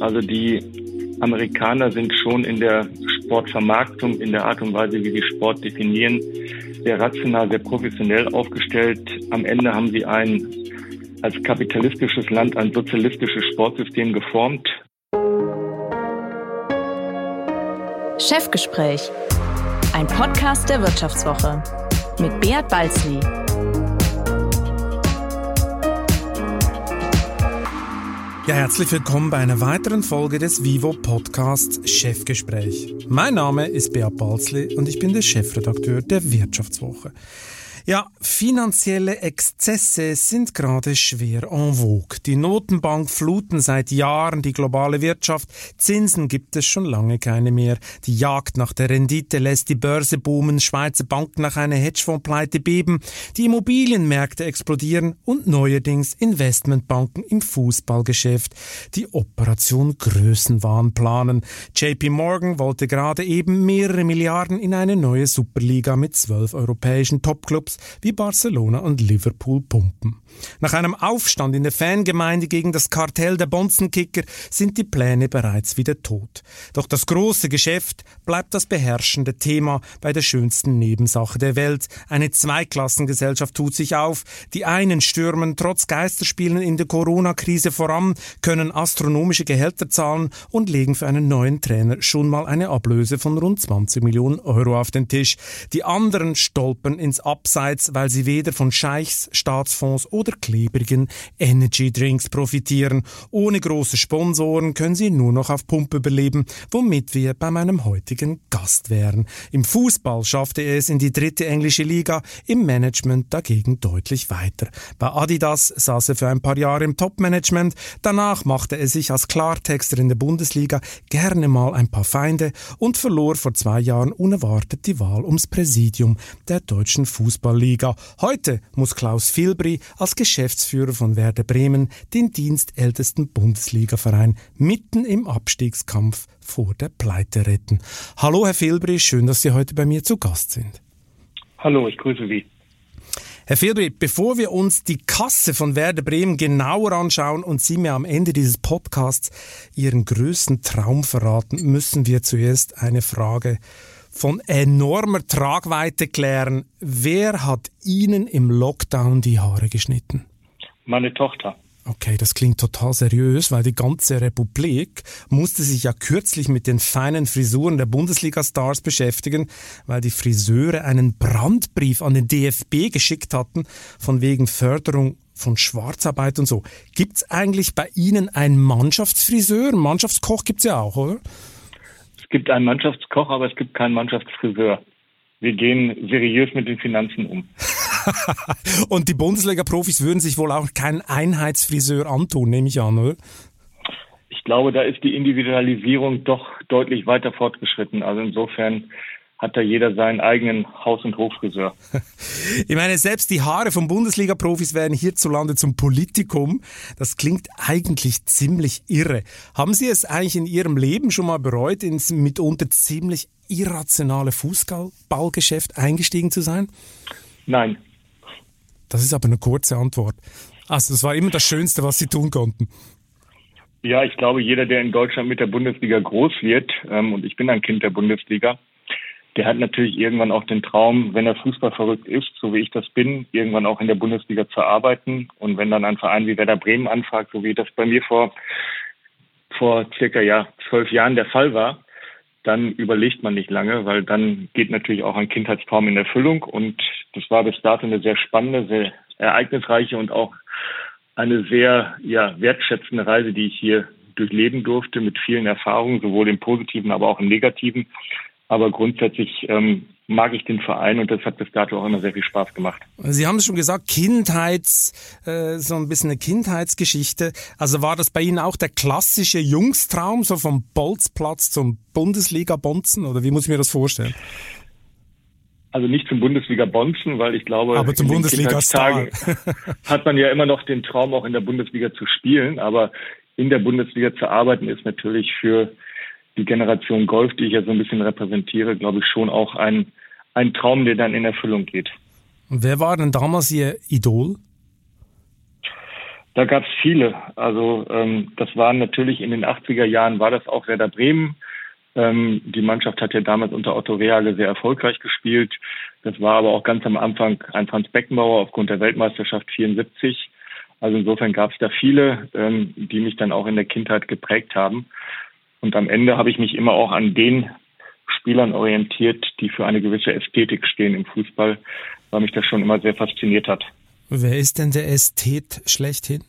Also die Amerikaner sind schon in der Sportvermarktung, in der Art und Weise, wie sie Sport definieren, sehr rational, sehr professionell aufgestellt. Am Ende haben sie ein als kapitalistisches Land ein sozialistisches Sportsystem geformt. Chefgespräch, ein Podcast der Wirtschaftswoche mit Beat Balzli. Ja, herzlich willkommen bei einer weiteren Folge des Vivo Podcasts Chefgespräch. Mein Name ist Beat Balzli und ich bin der Chefredakteur der Wirtschaftswoche. Ja, finanzielle Exzesse sind gerade schwer en vogue. Die Notenbank fluten seit Jahren die globale Wirtschaft. Zinsen gibt es schon lange keine mehr. Die Jagd nach der Rendite lässt die Börse boomen, Schweizer Banken nach einer Hedgefondpleite beben, die Immobilienmärkte explodieren und neuerdings Investmentbanken im Fußballgeschäft die Operation Größenwahn planen. JP Morgan wollte gerade eben mehrere Milliarden in eine neue Superliga mit zwölf europäischen Topclubs Clubs wie Barcelona und Liverpool pumpen. Nach einem Aufstand in der Fangemeinde gegen das Kartell der Bonzenkicker sind die Pläne bereits wieder tot. Doch das große Geschäft bleibt das beherrschende Thema bei der schönsten Nebensache der Welt. Eine Zweiklassengesellschaft tut sich auf. Die einen stürmen trotz Geisterspielen in der Corona-Krise voran, können astronomische Gehälter zahlen und legen für einen neuen Trainer schon mal eine Ablöse von rund 20 Millionen Euro auf den Tisch. Die anderen stolpern ins Abseits, weil sie weder von Scheichs, Staatsfonds oder klebrigen Energy Drinks profitieren. Ohne große Sponsoren können sie nur noch auf Pumpe überleben, womit wir bei meinem heutigen Gast wären. Im Fußball schaffte er es in die dritte englische Liga, im Management dagegen deutlich weiter. Bei Adidas saß er für ein paar Jahre im Topmanagement, danach machte er sich als Klartexter in der Bundesliga gerne mal ein paar Feinde und verlor vor zwei Jahren unerwartet die Wahl ums Präsidium der deutschen Fußballliga. Heute muss Klaus Filbri als Geschäftsführer von Werder Bremen den dienstältesten Bundesligaverein mitten im Abstiegskampf vor der Pleite retten. Hallo Herr Filbri, schön, dass Sie heute bei mir zu Gast sind. Hallo, ich grüße Sie. Herr Filbri, bevor wir uns die Kasse von Werder Bremen genauer anschauen und Sie mir am Ende dieses Podcasts Ihren größten Traum verraten, müssen wir zuerst eine Frage von enormer Tragweite klären. Wer hat Ihnen im Lockdown die Haare geschnitten? Meine Tochter. Okay, das klingt total seriös, weil die ganze Republik musste sich ja kürzlich mit den feinen Frisuren der Bundesliga-Stars beschäftigen, weil die Friseure einen Brandbrief an den DFB geschickt hatten, von wegen Förderung von Schwarzarbeit und so. Gibt's eigentlich bei Ihnen einen Mannschaftsfriseur? Mannschaftskoch gibt's ja auch, oder? Gibt einen Mannschaftskoch, aber es gibt keinen Mannschaftsfriseur. Wir gehen seriös mit den Finanzen um. Und die Bundesliga-Profis würden sich wohl auch keinen Einheitsfriseur antun, nehme ich an, oder? Ich glaube, da ist die Individualisierung doch deutlich weiter fortgeschritten. Also insofern hat da jeder seinen eigenen Haus- und Hoffriseur. Ich meine, selbst die Haare von Bundesliga-Profis werden hierzulande zum Politikum. Das klingt eigentlich ziemlich irre. Haben Sie es eigentlich in Ihrem Leben schon mal bereut, ins mitunter ziemlich irrationale Fußballgeschäft eingestiegen zu sein? Nein. Das ist aber eine kurze Antwort. Also, das war immer das Schönste, was Sie tun konnten. Ja, ich glaube, jeder, der in Deutschland mit der Bundesliga groß wird, ähm, und ich bin ein Kind der Bundesliga, der hat natürlich irgendwann auch den Traum, wenn er Fußball verrückt ist, so wie ich das bin, irgendwann auch in der Bundesliga zu arbeiten. Und wenn dann ein Verein wie Werder Bremen anfragt, so wie das bei mir vor, vor circa ja, zwölf Jahren der Fall war, dann überlegt man nicht lange, weil dann geht natürlich auch ein Kindheitstraum in Erfüllung. Und das war bis dato eine sehr spannende, sehr ereignisreiche und auch eine sehr ja, wertschätzende Reise, die ich hier durchleben durfte mit vielen Erfahrungen, sowohl im Positiven, aber auch im Negativen. Aber grundsätzlich ähm, mag ich den Verein und das hat bis dato auch immer sehr viel Spaß gemacht. Sie haben es schon gesagt, Kindheits, äh, so ein bisschen eine Kindheitsgeschichte. Also war das bei Ihnen auch der klassische Jungstraum, so vom Bolzplatz zum Bundesliga-Bonzen oder wie muss ich mir das vorstellen? Also nicht zum Bundesliga-Bonzen, weil ich glaube, aber zum Bundesliga-Star hat man ja immer noch den Traum, auch in der Bundesliga zu spielen. Aber in der Bundesliga zu arbeiten ist natürlich für die Generation Golf, die ich ja so ein bisschen repräsentiere, glaube ich, schon auch ein, ein Traum, der dann in Erfüllung geht. Und wer war denn damals Ihr Idol? Da gab es viele. Also ähm, das waren natürlich in den 80er Jahren war das auch Werder Bremen. Ähm, die Mannschaft hat ja damals unter Otto Reage sehr erfolgreich gespielt. Das war aber auch ganz am Anfang ein Franz Beckenbauer aufgrund der Weltmeisterschaft 74. Also insofern gab es da viele, ähm, die mich dann auch in der Kindheit geprägt haben. Und am Ende habe ich mich immer auch an den Spielern orientiert, die für eine gewisse Ästhetik stehen im Fußball, weil mich das schon immer sehr fasziniert hat. Wer ist denn der Ästhet schlechthin?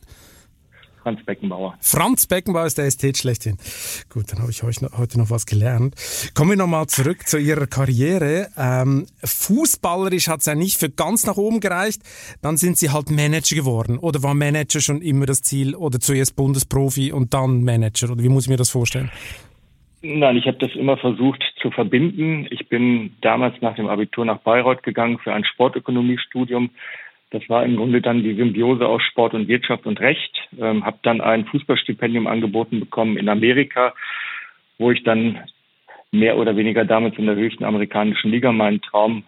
Franz Beckenbauer. Franz Beckenbauer ist der Ästhet schlechthin. Gut, dann habe ich heute noch was gelernt. Kommen wir nochmal zurück zu Ihrer Karriere. Ähm, fußballerisch hat es ja nicht für ganz nach oben gereicht. Dann sind Sie halt Manager geworden. Oder war Manager schon immer das Ziel? Oder zuerst Bundesprofi und dann Manager? Oder wie muss ich mir das vorstellen? Nein, ich habe das immer versucht zu verbinden. Ich bin damals nach dem Abitur nach Bayreuth gegangen für ein Sportökonomiestudium das war im Grunde dann die Symbiose aus Sport und Wirtschaft und Recht. Ähm, habe dann ein Fußballstipendium angeboten bekommen in Amerika, wo ich dann mehr oder weniger damals in der höchsten amerikanischen Liga meinen Traum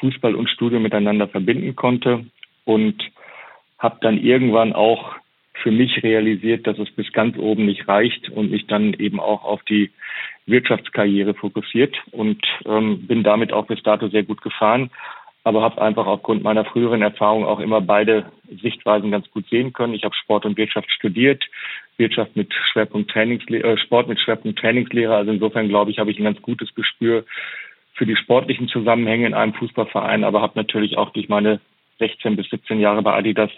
Fußball und Studium miteinander verbinden konnte und habe dann irgendwann auch für mich realisiert, dass es bis ganz oben nicht reicht und mich dann eben auch auf die Wirtschaftskarriere fokussiert und ähm, bin damit auch bis dato sehr gut gefahren aber habe einfach aufgrund meiner früheren Erfahrung auch immer beide Sichtweisen ganz gut sehen können. Ich habe Sport und Wirtschaft studiert, Wirtschaft mit Schwerpunkt Trainingslehre, äh, Sport mit Schwerpunkt Trainingslehre. Also insofern glaube ich, habe ich ein ganz gutes Gespür für die sportlichen Zusammenhänge in einem Fußballverein, aber habe natürlich auch durch meine 16 bis 17 Jahre bei Adidas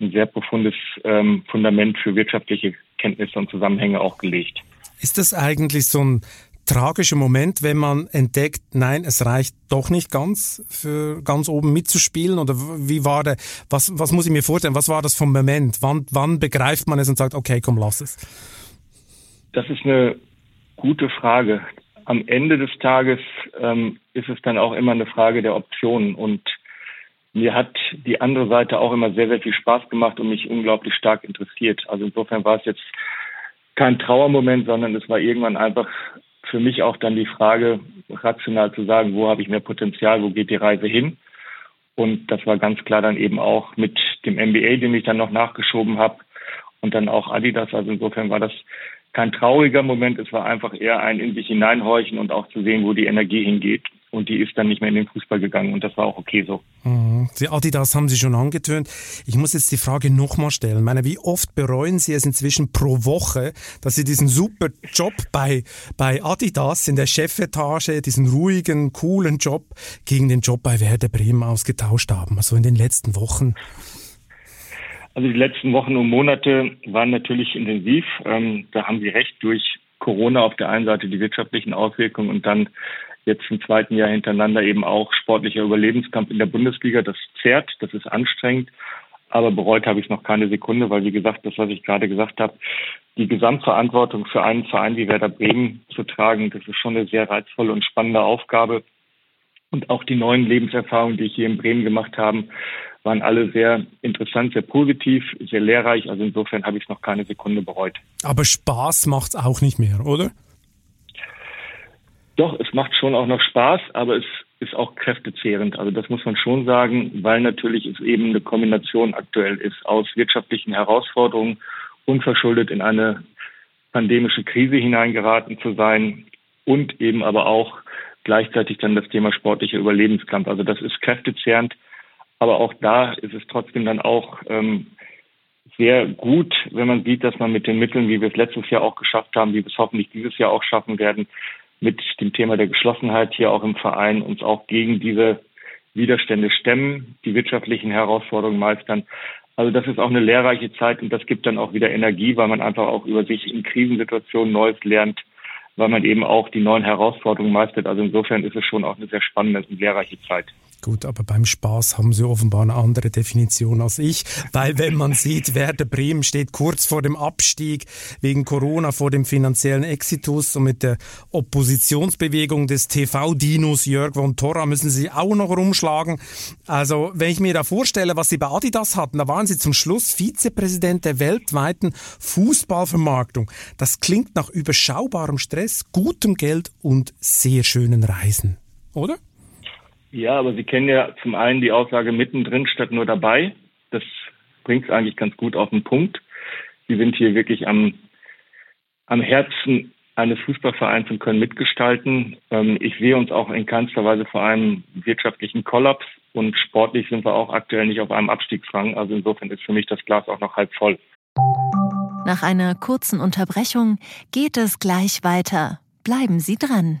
ein sehr profundes ähm, Fundament für wirtschaftliche Kenntnisse und Zusammenhänge auch gelegt. Ist das eigentlich so ein tragischer Moment, wenn man entdeckt, nein, es reicht doch nicht ganz für ganz oben mitzuspielen? Oder wie war der, was, was muss ich mir vorstellen? Was war das vom Moment? Wann, wann begreift man es und sagt, okay, komm, lass es? Das ist eine gute Frage. Am Ende des Tages ähm, ist es dann auch immer eine Frage der Optionen und mir hat die andere Seite auch immer sehr, sehr viel Spaß gemacht und mich unglaublich stark interessiert. Also insofern war es jetzt kein Trauermoment, sondern es war irgendwann einfach für mich auch dann die Frage, rational zu sagen, wo habe ich mehr Potenzial, wo geht die Reise hin? Und das war ganz klar dann eben auch mit dem MBA, den ich dann noch nachgeschoben habe und dann auch Adidas. Also insofern war das kein trauriger Moment, es war einfach eher ein in sich hineinhorchen und auch zu sehen, wo die Energie hingeht und die ist dann nicht mehr in den Fußball gegangen und das war auch okay so. Mhm. Die Adidas haben Sie schon angetönt. Ich muss jetzt die Frage nochmal stellen. meine, wie oft bereuen Sie es inzwischen pro Woche, dass Sie diesen super Job bei, bei Adidas in der Chefetage, diesen ruhigen, coolen Job gegen den Job bei Werder Bremen ausgetauscht haben, also in den letzten Wochen? Also die letzten Wochen und Monate waren natürlich intensiv. Ähm, da haben Sie recht, durch Corona auf der einen Seite die wirtschaftlichen Auswirkungen und dann jetzt im zweiten Jahr hintereinander eben auch sportlicher Überlebenskampf in der Bundesliga. Das zehrt, das ist anstrengend, aber bereut habe ich es noch keine Sekunde, weil wie gesagt, das, was ich gerade gesagt habe, die Gesamtverantwortung für einen Verein wie Werder Bremen zu tragen, das ist schon eine sehr reizvolle und spannende Aufgabe. Und auch die neuen Lebenserfahrungen, die ich hier in Bremen gemacht habe, waren alle sehr interessant, sehr positiv, sehr lehrreich. Also insofern habe ich es noch keine Sekunde bereut. Aber Spaß macht es auch nicht mehr, oder? Doch, es macht schon auch noch Spaß, aber es ist auch kräftezehrend. Also das muss man schon sagen, weil natürlich es eben eine Kombination aktuell ist aus wirtschaftlichen Herausforderungen, unverschuldet in eine pandemische Krise hineingeraten zu sein und eben aber auch gleichzeitig dann das Thema sportlicher Überlebenskampf. Also das ist kräftezehrend, aber auch da ist es trotzdem dann auch ähm, sehr gut, wenn man sieht, dass man mit den Mitteln, wie wir es letztes Jahr auch geschafft haben, wie wir es hoffentlich dieses Jahr auch schaffen werden, mit dem Thema der Geschlossenheit hier auch im Verein uns auch gegen diese Widerstände stemmen, die wirtschaftlichen Herausforderungen meistern. Also das ist auch eine lehrreiche Zeit und das gibt dann auch wieder Energie, weil man einfach auch über sich in Krisensituationen Neues lernt, weil man eben auch die neuen Herausforderungen meistert. Also insofern ist es schon auch eine sehr spannende und lehrreiche Zeit. Gut, aber beim Spaß haben Sie offenbar eine andere Definition als ich, weil wenn man sieht, Werder Bremen steht kurz vor dem Abstieg wegen Corona, vor dem finanziellen Exitus und mit der Oppositionsbewegung des TV-Dinos Jörg von Torra müssen Sie auch noch rumschlagen. Also, wenn ich mir da vorstelle, was Sie bei Adidas hatten, da waren Sie zum Schluss Vizepräsident der weltweiten Fußballvermarktung. Das klingt nach überschaubarem Stress, gutem Geld und sehr schönen Reisen, oder? Ja, aber Sie kennen ja zum einen die Aussage mittendrin statt nur dabei. Das bringt es eigentlich ganz gut auf den Punkt. Sie sind hier wirklich am, am Herzen eines Fußballvereins und können mitgestalten. Ähm, ich sehe uns auch in keinster Weise vor einem wirtschaftlichen Kollaps und sportlich sind wir auch aktuell nicht auf einem Abstiegsrang. Also insofern ist für mich das Glas auch noch halb voll. Nach einer kurzen Unterbrechung geht es gleich weiter. Bleiben Sie dran.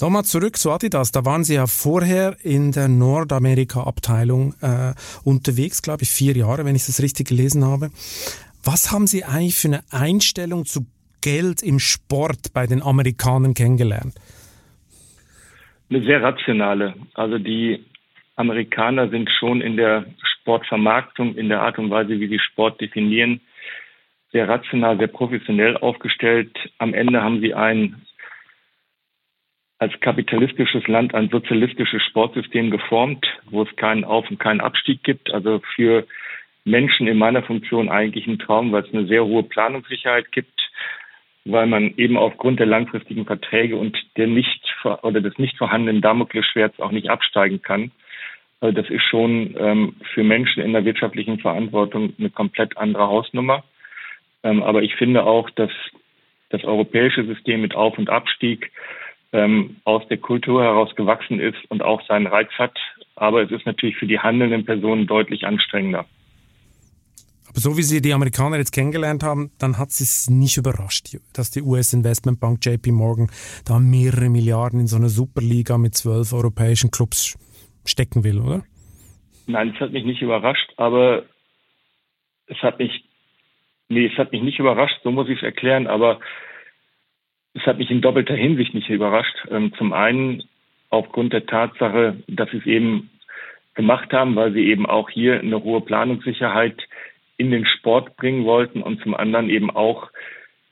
Nochmal zurück zu Adidas. Da waren Sie ja vorher in der Nordamerika-Abteilung äh, unterwegs, glaube ich, vier Jahre, wenn ich das richtig gelesen habe. Was haben Sie eigentlich für eine Einstellung zu Geld im Sport bei den Amerikanern kennengelernt? Eine sehr rationale. Also die Amerikaner sind schon in der Sportvermarktung, in der Art und Weise, wie sie Sport definieren, sehr rational, sehr professionell aufgestellt. Am Ende haben sie ein als kapitalistisches Land ein sozialistisches Sportsystem geformt, wo es keinen Auf- und keinen Abstieg gibt. Also für Menschen in meiner Funktion eigentlich ein Traum, weil es eine sehr hohe Planungssicherheit gibt, weil man eben aufgrund der langfristigen Verträge und der nicht oder des nicht vorhandenen Damoklesschwerts auch nicht absteigen kann. Also das ist schon ähm, für Menschen in der wirtschaftlichen Verantwortung eine komplett andere Hausnummer. Ähm, aber ich finde auch, dass das europäische System mit Auf- und Abstieg ähm, aus der Kultur heraus gewachsen ist und auch seinen Reiz hat. Aber es ist natürlich für die handelnden Personen deutlich anstrengender. Aber so wie Sie die Amerikaner jetzt kennengelernt haben, dann hat es nicht überrascht, dass die US-Investmentbank JP Morgan da mehrere Milliarden in so eine Superliga mit zwölf europäischen Clubs stecken will, oder? Nein, es hat mich nicht überrascht, aber es hat mich, nee, es hat mich nicht überrascht, so muss ich es erklären, aber es hat mich in doppelter Hinsicht nicht überrascht. Ähm, zum einen aufgrund der Tatsache, dass sie es eben gemacht haben, weil sie eben auch hier eine hohe Planungssicherheit in den Sport bringen wollten und zum anderen eben auch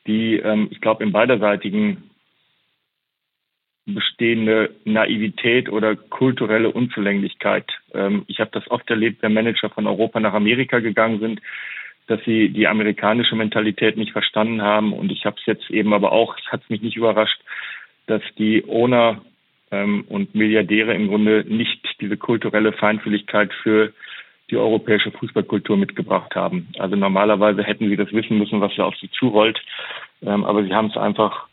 die, ähm, ich glaube, im beiderseitigen bestehende Naivität oder kulturelle Unzulänglichkeit. Ähm, ich habe das oft erlebt, wenn Manager von Europa nach Amerika gegangen sind, dass sie die amerikanische Mentalität nicht verstanden haben. Und ich habe es jetzt eben aber auch, es hat mich nicht überrascht, dass die Owner ähm, und Milliardäre im Grunde nicht diese kulturelle Feinfühligkeit für die europäische Fußballkultur mitgebracht haben. Also normalerweise hätten sie das wissen müssen, was da auf sie zurollt. Ähm, aber sie haben es einfach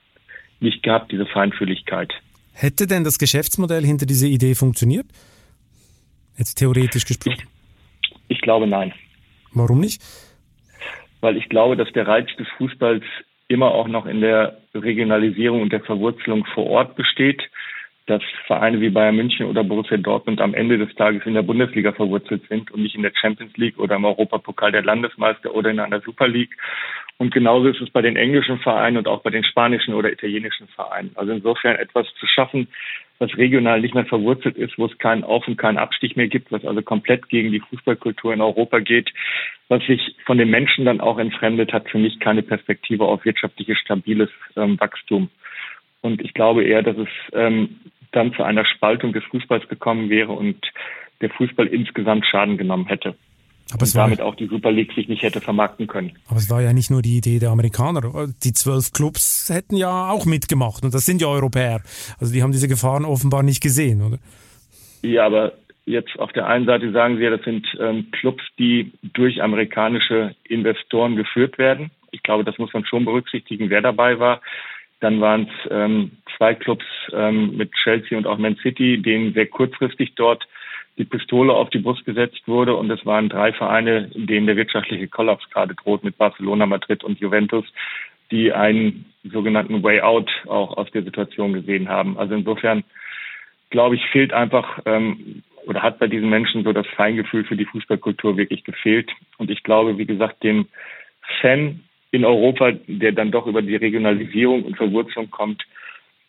nicht gehabt, diese Feinfühligkeit. Hätte denn das Geschäftsmodell hinter dieser Idee funktioniert? Jetzt theoretisch gesprochen. Ich, ich glaube nein. Warum nicht? Weil ich glaube, dass der Reiz des Fußballs immer auch noch in der Regionalisierung und der Verwurzelung vor Ort besteht dass Vereine wie Bayern München oder Borussia Dortmund am Ende des Tages in der Bundesliga verwurzelt sind und nicht in der Champions League oder im Europapokal der Landesmeister oder in einer Super League. Und genauso ist es bei den englischen Vereinen und auch bei den spanischen oder italienischen Vereinen. Also insofern etwas zu schaffen, was regional nicht mehr verwurzelt ist, wo es keinen Auf- und keinen Abstieg mehr gibt, was also komplett gegen die Fußballkultur in Europa geht, was sich von den Menschen dann auch entfremdet, hat für mich keine Perspektive auf wirtschaftliches, stabiles ähm, Wachstum. Und ich glaube eher, dass es ähm, dann zu einer Spaltung des Fußballs gekommen wäre und der Fußball insgesamt Schaden genommen hätte. Aber und damit auch die Super League sich nicht hätte vermarkten können. Aber es war ja nicht nur die Idee der Amerikaner. Die zwölf Clubs hätten ja auch mitgemacht und das sind ja Europäer. Also die haben diese Gefahren offenbar nicht gesehen, oder? Ja, aber jetzt auf der einen Seite sagen Sie ja, das sind ähm, Clubs, die durch amerikanische Investoren geführt werden. Ich glaube, das muss man schon berücksichtigen, wer dabei war. Dann waren es ähm, zwei Clubs ähm, mit Chelsea und auch Man City, denen sehr kurzfristig dort die Pistole auf die Brust gesetzt wurde. Und es waren drei Vereine, denen der wirtschaftliche Kollaps gerade droht mit Barcelona, Madrid und Juventus, die einen sogenannten Way Out auch aus der Situation gesehen haben. Also insofern, glaube ich, fehlt einfach ähm, oder hat bei diesen Menschen so das Feingefühl für die Fußballkultur wirklich gefehlt. Und ich glaube, wie gesagt, dem Fan in Europa, der dann doch über die Regionalisierung und Verwurzelung kommt,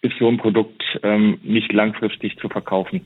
ist so ein Produkt ähm, nicht langfristig zu verkaufen.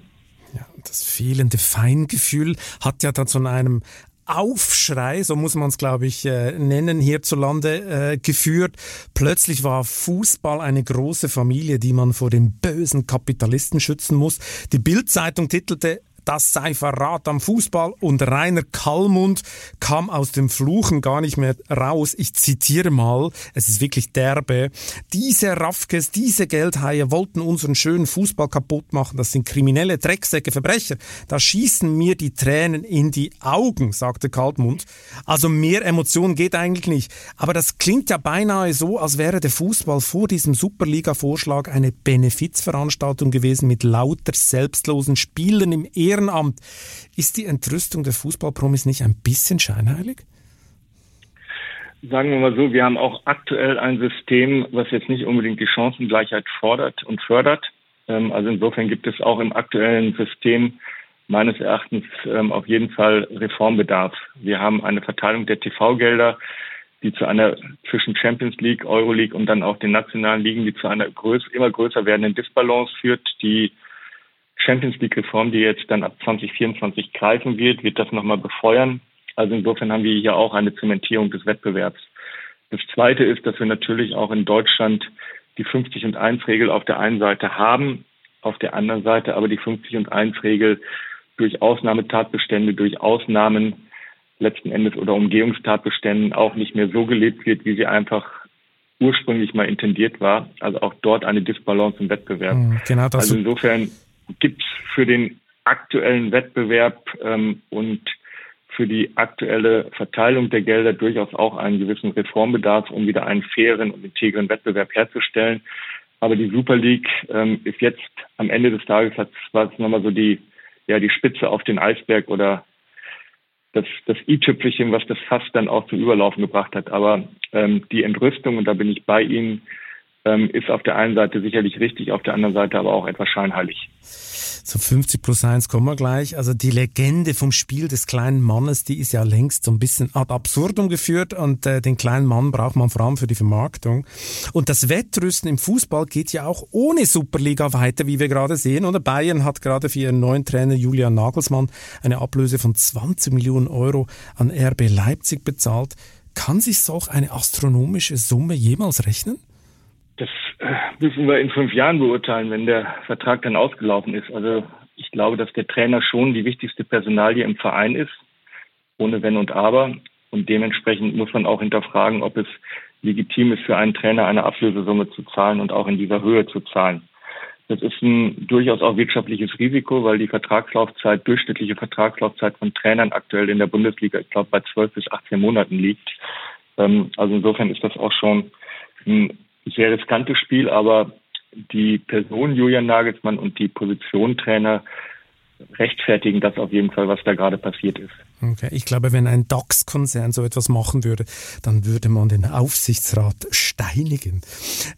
Ja, das fehlende Feingefühl hat ja dann zu einem Aufschrei, so muss man es, glaube ich, äh, nennen, hierzulande äh, geführt. Plötzlich war Fußball eine große Familie, die man vor den bösen Kapitalisten schützen muss. Die Bildzeitung titelte das sei Verrat am Fußball und Rainer Kallmund kam aus dem Fluchen gar nicht mehr raus. Ich zitiere mal, es ist wirklich derbe. Diese Raffkes, diese Geldhaie wollten unseren schönen Fußball kaputt machen. Das sind kriminelle Drecksäcke, Verbrecher. Da schießen mir die Tränen in die Augen, sagte Kaltmund. Also mehr Emotionen geht eigentlich nicht. Aber das klingt ja beinahe so, als wäre der Fußball vor diesem Superliga-Vorschlag eine Benefizveranstaltung gewesen mit lauter selbstlosen Spielern im Ehren Ehrenamt. Ist die Entrüstung der Fußballpromis nicht ein bisschen scheinheilig? Sagen wir mal so, wir haben auch aktuell ein System, was jetzt nicht unbedingt die Chancengleichheit fordert und fördert. Ähm, also insofern gibt es auch im aktuellen System meines Erachtens ähm, auf jeden Fall Reformbedarf. Wir haben eine Verteilung der TV-Gelder, die zu einer zwischen Champions League, Euroleague und dann auch den nationalen Ligen, die zu einer größ immer größer werdenden Disbalance führt, die Champions League-Reform, die jetzt dann ab 2024 greifen wird, wird das nochmal befeuern. Also insofern haben wir hier auch eine Zementierung des Wettbewerbs. Das Zweite ist, dass wir natürlich auch in Deutschland die 50 und 1 Regel auf der einen Seite haben, auf der anderen Seite aber die 50 und 1 Regel durch Ausnahmetatbestände, durch Ausnahmen letzten Endes oder Umgehungstatbeständen auch nicht mehr so gelebt wird, wie sie einfach ursprünglich mal intendiert war. Also auch dort eine Disbalance im Wettbewerb. Hm, genau das also insofern gibt es für den aktuellen Wettbewerb ähm, und für die aktuelle Verteilung der Gelder durchaus auch einen gewissen Reformbedarf, um wieder einen fairen und integren Wettbewerb herzustellen. Aber die Super League ähm, ist jetzt am Ende des Tages hat war es nochmal so die ja die Spitze auf den Eisberg oder das, das i-Tüpfelchen, was das Fass dann auch zum Überlaufen gebracht hat. Aber ähm, die Entrüstung, und da bin ich bei Ihnen, ähm, ist auf der einen Seite sicherlich richtig, auf der anderen Seite aber auch etwas scheinheilig. So 50 plus 1 kommen wir gleich. Also die Legende vom Spiel des kleinen Mannes, die ist ja längst so ein bisschen ad absurdum geführt und äh, den kleinen Mann braucht man vor allem für die Vermarktung. Und das Wettrüsten im Fußball geht ja auch ohne Superliga weiter, wie wir gerade sehen. Oder Bayern hat gerade für ihren neuen Trainer Julian Nagelsmann eine Ablöse von 20 Millionen Euro an RB Leipzig bezahlt. Kann sich solch eine astronomische Summe jemals rechnen? Das äh, müssen wir in fünf Jahren beurteilen, wenn der Vertrag dann ausgelaufen ist. Also ich glaube, dass der Trainer schon die wichtigste Personalie im Verein ist, ohne Wenn und Aber. Und dementsprechend muss man auch hinterfragen, ob es legitim ist, für einen Trainer eine Ablösesumme zu zahlen und auch in dieser Höhe zu zahlen. Das ist ein durchaus auch wirtschaftliches Risiko, weil die Vertragslaufzeit, durchschnittliche Vertragslaufzeit von Trainern aktuell in der Bundesliga, ich glaube, bei 12 bis 18 Monaten liegt. Ähm, also insofern ist das auch schon ein sehr riskantes Spiel, aber die Person Julian Nagelsmann und die Position Trainer rechtfertigen das auf jeden Fall, was da gerade passiert ist. Okay. Ich glaube, wenn ein DAX-Konzern so etwas machen würde, dann würde man den Aufsichtsrat steinigen.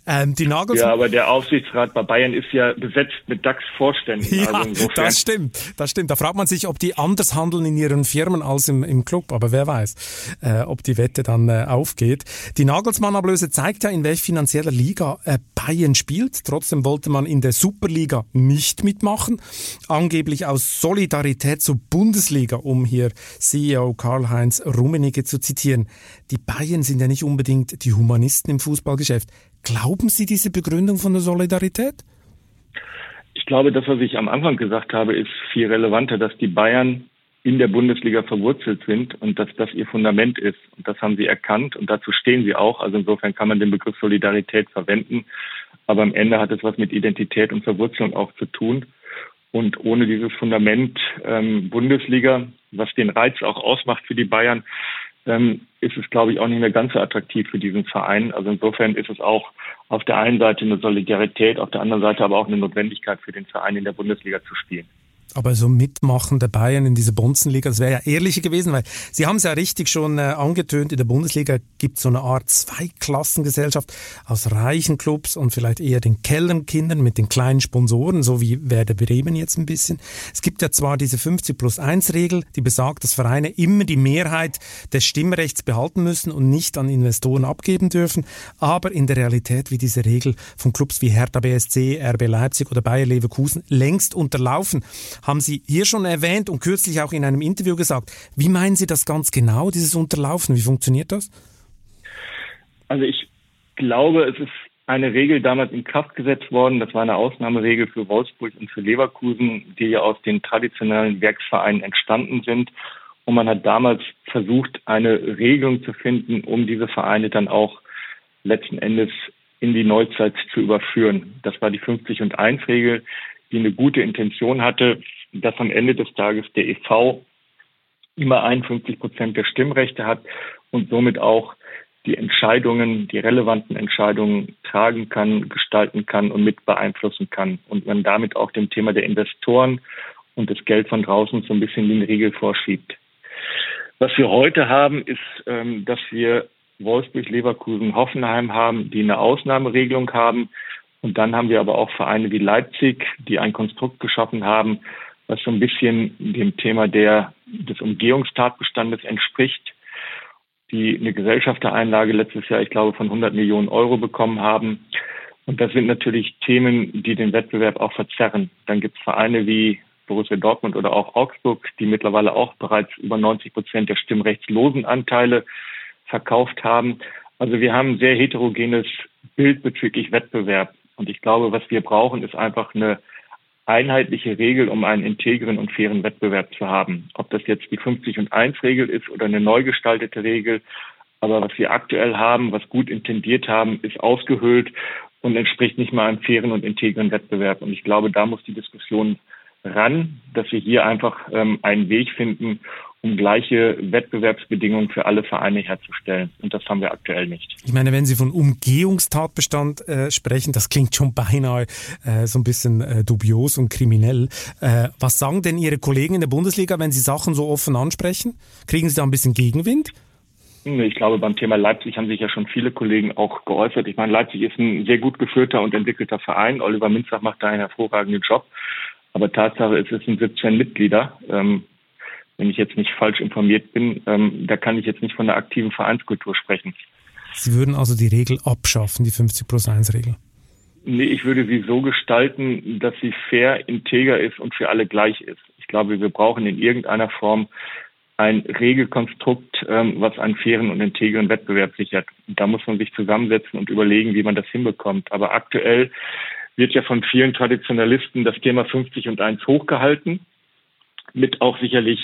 Ähm, die Nagels ja, aber der Aufsichtsrat bei Bayern ist ja besetzt mit DAX-Vorständen. Ja, also das stimmt, das stimmt. Da fragt man sich, ob die anders handeln in ihren Firmen als im, im Club. Aber wer weiß, äh, ob die Wette dann äh, aufgeht. Die Nagelsmann-Ablöse zeigt ja, in welch finanzieller Liga äh, Bayern spielt. Trotzdem wollte man in der Superliga nicht mitmachen. Angeblich aus Solidarität zur Bundesliga, um hier CEO Karl-Heinz Rummenigge zu zitieren. Die Bayern sind ja nicht unbedingt die Humanisten im Fußballgeschäft. Glauben Sie diese Begründung von der Solidarität? Ich glaube, das, was ich am Anfang gesagt habe, ist viel relevanter, dass die Bayern in der Bundesliga verwurzelt sind und dass das ihr Fundament ist. Und das haben sie erkannt und dazu stehen sie auch. Also insofern kann man den Begriff Solidarität verwenden. Aber am Ende hat es was mit Identität und Verwurzelung auch zu tun. Und ohne dieses Fundament ähm, Bundesliga, was den Reiz auch ausmacht für die Bayern, ähm, ist es, glaube ich, auch nicht mehr ganz so attraktiv für diesen Verein. Also insofern ist es auch auf der einen Seite eine Solidarität, auf der anderen Seite aber auch eine Notwendigkeit für den Verein in der Bundesliga zu spielen. Aber so mitmachen der Bayern in dieser Bonzenliga, das wäre ja ehrlicher gewesen, weil Sie haben es ja richtig schon äh, angetönt, in der Bundesliga gibt es so eine Art Zweiklassengesellschaft aus reichen Clubs und vielleicht eher den Kellernkindern mit den kleinen Sponsoren, so wie Werder Bremen jetzt ein bisschen. Es gibt ja zwar diese 50 plus 1 Regel, die besagt, dass Vereine immer die Mehrheit des Stimmrechts behalten müssen und nicht an Investoren abgeben dürfen, aber in der Realität wie diese Regel von Clubs wie Hertha BSC, RB Leipzig oder Bayer Leverkusen längst unterlaufen. Haben Sie hier schon erwähnt und kürzlich auch in einem Interview gesagt. Wie meinen Sie das ganz genau, dieses Unterlaufen? Wie funktioniert das? Also ich glaube, es ist eine Regel damals in Kraft gesetzt worden. Das war eine Ausnahmeregel für Wolfsburg und für Leverkusen, die ja aus den traditionellen Werksvereinen entstanden sind. Und man hat damals versucht, eine Regelung zu finden, um diese Vereine dann auch letzten Endes in die Neuzeit zu überführen. Das war die 50 und 1 Regel, die eine gute Intention hatte, dass am Ende des Tages der EV immer 51 Prozent der Stimmrechte hat und somit auch die Entscheidungen, die relevanten Entscheidungen tragen kann, gestalten kann und mit beeinflussen kann. Und man damit auch dem Thema der Investoren und das Geld von draußen so ein bisschen den Riegel vorschiebt. Was wir heute haben, ist, ähm, dass wir Wolfsburg, Leverkusen, Hoffenheim haben, die eine Ausnahmeregelung haben. Und dann haben wir aber auch Vereine wie Leipzig, die ein Konstrukt geschaffen haben, was so ein bisschen dem Thema der, des Umgehungstatbestandes entspricht die eine Gesellschaftereinlage letztes Jahr, ich glaube, von 100 Millionen Euro bekommen haben. Und das sind natürlich Themen, die den Wettbewerb auch verzerren. Dann gibt es Vereine wie Borussia Dortmund oder auch Augsburg, die mittlerweile auch bereits über 90 Prozent der stimmrechtslosen Anteile verkauft haben. Also wir haben ein sehr heterogenes Bild bezüglich Wettbewerb. Und ich glaube, was wir brauchen, ist einfach eine einheitliche Regel, um einen integren und fairen Wettbewerb zu haben. Ob das jetzt die 50 und 1 Regel ist oder eine neu gestaltete Regel. Aber was wir aktuell haben, was gut intendiert haben, ist ausgehöhlt und entspricht nicht mal einem fairen und integren Wettbewerb. Und ich glaube, da muss die Diskussion ran, dass wir hier einfach ähm, einen Weg finden, um gleiche Wettbewerbsbedingungen für alle Vereine herzustellen. Und das haben wir aktuell nicht. Ich meine, wenn Sie von Umgehungstatbestand äh, sprechen, das klingt schon beinahe äh, so ein bisschen äh, dubios und kriminell. Äh, was sagen denn Ihre Kollegen in der Bundesliga, wenn Sie Sachen so offen ansprechen? Kriegen Sie da ein bisschen Gegenwind? Ich glaube, beim Thema Leipzig haben sich ja schon viele Kollegen auch geäußert. Ich meine, Leipzig ist ein sehr gut geführter und entwickelter Verein. Oliver Minzach macht da einen hervorragenden Job. Aber Tatsache ist, es sind 17 Mitglieder. Ähm, wenn ich jetzt nicht falsch informiert bin, ähm, da kann ich jetzt nicht von der aktiven Vereinskultur sprechen. Sie würden also die Regel abschaffen, die 50 plus 1 Regel? Nee, ich würde sie so gestalten, dass sie fair, integer ist und für alle gleich ist. Ich glaube, wir brauchen in irgendeiner Form ein Regelkonstrukt, ähm, was einen fairen und integren Wettbewerb sichert. Da muss man sich zusammensetzen und überlegen, wie man das hinbekommt. Aber aktuell wird ja von vielen Traditionalisten das Thema 50 und 1 hochgehalten mit auch sicherlich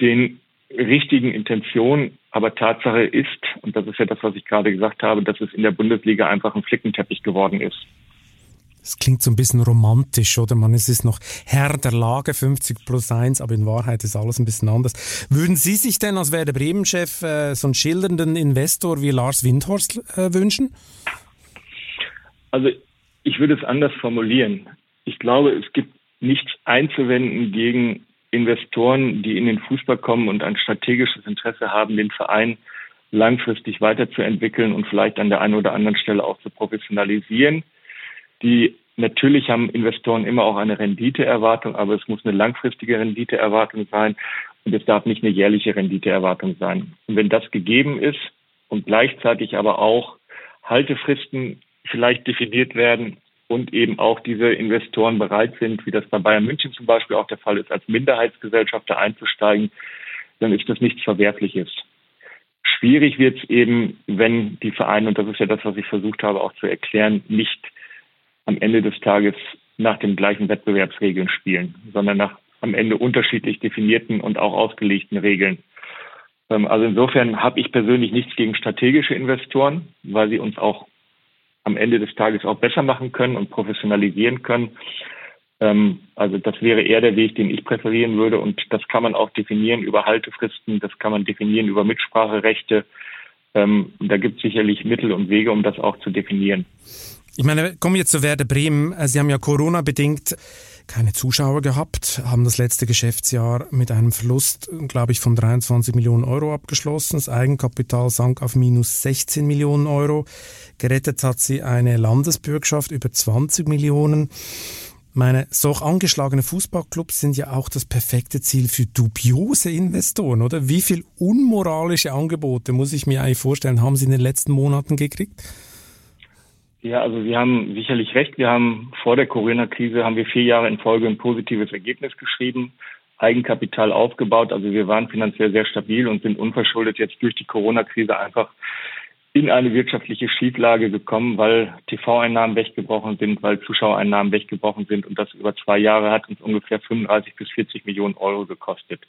den richtigen Intentionen. Aber Tatsache ist, und das ist ja das, was ich gerade gesagt habe, dass es in der Bundesliga einfach ein Flickenteppich geworden ist. Es klingt so ein bisschen romantisch, oder? Man es ist noch Herr der Lage 50 plus 1, aber in Wahrheit ist alles ein bisschen anders. Würden Sie sich denn als Werder Bremen-Chef äh, so einen schildernden Investor wie Lars Windhorst äh, wünschen? Also ich würde es anders formulieren. Ich glaube, es gibt nichts einzuwenden gegen Investoren, die in den Fußball kommen und ein strategisches Interesse haben, den Verein langfristig weiterzuentwickeln und vielleicht an der einen oder anderen Stelle auch zu professionalisieren. Die natürlich haben Investoren immer auch eine Renditeerwartung, aber es muss eine langfristige Renditeerwartung sein und es darf nicht eine jährliche Renditeerwartung sein. Und wenn das gegeben ist und gleichzeitig aber auch Haltefristen vielleicht definiert werden und eben auch diese Investoren bereit sind, wie das bei Bayern München zum Beispiel auch der Fall ist, als Minderheitsgesellschafter einzusteigen, dann ist das nichts Verwerfliches. Schwierig wird es eben, wenn die Vereine, und das ist ja das, was ich versucht habe auch zu erklären, nicht am Ende des Tages nach den gleichen Wettbewerbsregeln spielen, sondern nach am Ende unterschiedlich definierten und auch ausgelegten Regeln. Ähm, also insofern habe ich persönlich nichts gegen strategische Investoren, weil sie uns auch am Ende des Tages auch besser machen können und professionalisieren können. Ähm, also das wäre eher der Weg, den ich präferieren würde. Und das kann man auch definieren über Haltefristen, das kann man definieren über Mitspracherechte. Ähm, da gibt es sicherlich Mittel und Wege, um das auch zu definieren. Ich meine, kommen wir jetzt zu Werder Bremen. Sie haben ja Corona-bedingt keine Zuschauer gehabt, haben das letzte Geschäftsjahr mit einem Verlust, glaube ich, von 23 Millionen Euro abgeschlossen. Das Eigenkapital sank auf minus 16 Millionen Euro. Gerettet hat sie eine Landesbürgschaft über 20 Millionen. Meine so angeschlagene Fußballclubs sind ja auch das perfekte Ziel für dubiose Investoren, oder? Wie viel unmoralische Angebote, muss ich mir eigentlich vorstellen, haben Sie in den letzten Monaten gekriegt? Ja, also Sie haben sicherlich recht. Wir haben vor der Corona-Krise haben wir vier Jahre in Folge ein positives Ergebnis geschrieben, Eigenkapital aufgebaut. Also wir waren finanziell sehr stabil und sind unverschuldet jetzt durch die Corona-Krise einfach in eine wirtschaftliche Schieflage gekommen, weil TV-Einnahmen weggebrochen sind, weil Zuschauereinnahmen weggebrochen sind und das über zwei Jahre hat uns ungefähr 35 bis 40 Millionen Euro gekostet.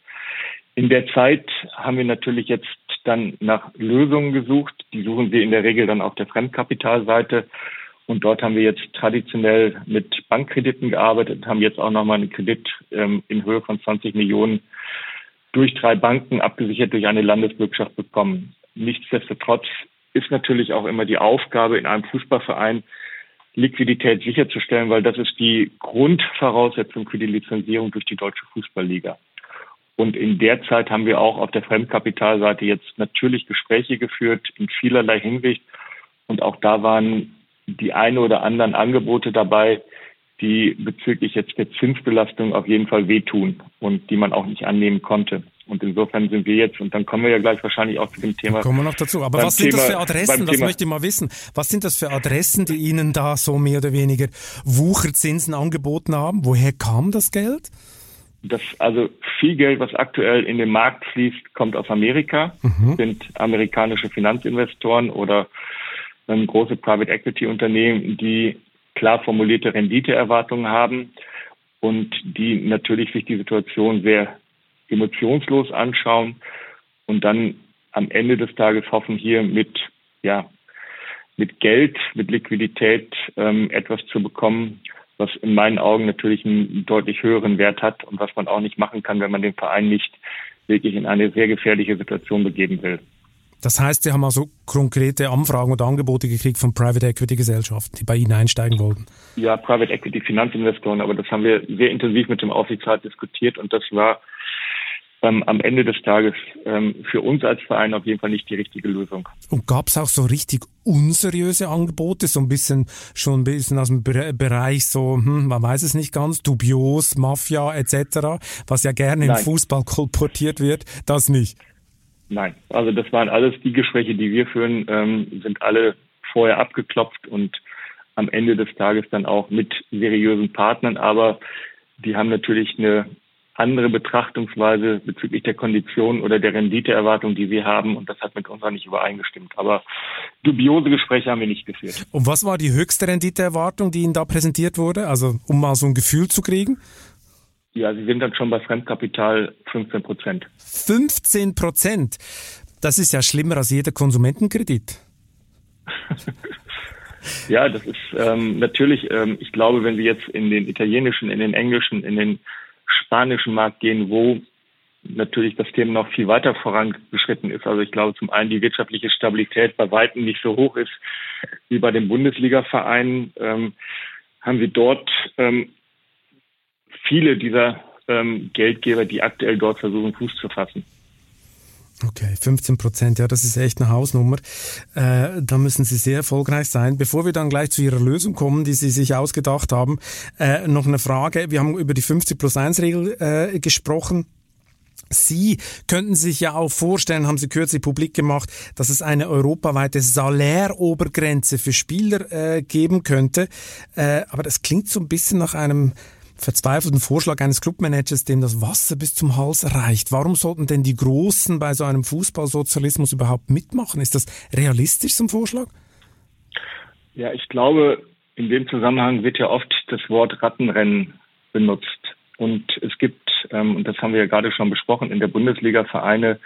In der Zeit haben wir natürlich jetzt dann nach Lösungen gesucht. Die suchen wir in der Regel dann auf der Fremdkapitalseite. Und dort haben wir jetzt traditionell mit Bankkrediten gearbeitet, haben jetzt auch nochmal einen Kredit ähm, in Höhe von 20 Millionen durch drei Banken abgesichert durch eine Landesbürgschaft bekommen. Nichtsdestotrotz ist natürlich auch immer die Aufgabe in einem Fußballverein, Liquidität sicherzustellen, weil das ist die Grundvoraussetzung für die Lizenzierung durch die Deutsche Fußballliga. Und in der Zeit haben wir auch auf der Fremdkapitalseite jetzt natürlich Gespräche geführt in vielerlei Hinsicht. Und auch da waren die eine oder anderen Angebote dabei, die bezüglich jetzt der Zinsbelastung auf jeden Fall wehtun und die man auch nicht annehmen konnte. Und insofern sind wir jetzt, und dann kommen wir ja gleich wahrscheinlich auch zu dem Thema. Kommen wir noch dazu. Aber was sind Thema, das für Adressen? Das möchte ich mal wissen. Was sind das für Adressen, die Ihnen da so mehr oder weniger Wucherzinsen angeboten haben? Woher kam das Geld? Das, also viel Geld, was aktuell in den Markt fließt, kommt aus Amerika, mhm. sind amerikanische Finanzinvestoren oder ähm, große Private Equity Unternehmen, die klar formulierte Renditeerwartungen haben und die natürlich sich die Situation sehr emotionslos anschauen und dann am Ende des Tages hoffen, hier mit, ja, mit Geld, mit Liquidität ähm, etwas zu bekommen, was in meinen Augen natürlich einen deutlich höheren Wert hat und was man auch nicht machen kann, wenn man den Verein nicht wirklich in eine sehr gefährliche Situation begeben will. Das heißt, Sie haben also konkrete Anfragen oder Angebote gekriegt von Private Equity Gesellschaften, die bei Ihnen einsteigen wollten? Ja, Private Equity Finanzinvestoren, aber das haben wir sehr intensiv mit dem Aufsichtsrat diskutiert und das war ähm, am Ende des Tages ähm, für uns als Verein auf jeden Fall nicht die richtige Lösung. Und gab es auch so richtig unseriöse Angebote, so ein bisschen schon ein bisschen aus dem Bereich so, hm, man weiß es nicht ganz, dubios, Mafia etc., was ja gerne Nein. im Fußball kolportiert wird, das nicht? Nein, also das waren alles die Gespräche, die wir führen, ähm, sind alle vorher abgeklopft und am Ende des Tages dann auch mit seriösen Partnern, aber die haben natürlich eine andere Betrachtungsweise bezüglich der Konditionen oder der Renditeerwartung, die wir haben. Und das hat mit unserer nicht übereingestimmt. Aber dubiose Gespräche haben wir nicht geführt. Und was war die höchste Renditeerwartung, die Ihnen da präsentiert wurde? Also um mal so ein Gefühl zu kriegen? Ja, Sie sind dann schon bei Fremdkapital 15 Prozent. 15 Prozent? Das ist ja schlimmer als jeder Konsumentenkredit. ja, das ist ähm, natürlich, ähm, ich glaube, wenn Sie jetzt in den italienischen, in den englischen, in den spanischen Markt gehen, wo natürlich das Thema noch viel weiter vorangeschritten ist. Also ich glaube zum einen die wirtschaftliche Stabilität bei weitem nicht so hoch ist wie bei den Bundesliga-Vereinen, ähm, haben wir dort ähm, viele dieser ähm, Geldgeber, die aktuell dort versuchen, Fuß zu fassen. Okay, 15 Prozent, ja, das ist echt eine Hausnummer. Äh, da müssen Sie sehr erfolgreich sein. Bevor wir dann gleich zu Ihrer Lösung kommen, die Sie sich ausgedacht haben, äh, noch eine Frage. Wir haben über die 50 plus 1 Regel äh, gesprochen. Sie könnten sich ja auch vorstellen, haben Sie kürzlich publik gemacht, dass es eine europaweite Salärobergrenze für Spieler äh, geben könnte. Äh, aber das klingt so ein bisschen nach einem verzweifelten Vorschlag eines Clubmanagers, dem das Wasser bis zum Hals reicht. Warum sollten denn die Großen bei so einem Fußballsozialismus überhaupt mitmachen? Ist das realistisch zum Vorschlag? Ja, ich glaube, in dem Zusammenhang wird ja oft das Wort Rattenrennen benutzt. Und es gibt, ähm, und das haben wir ja gerade schon besprochen, in der Bundesliga Vereine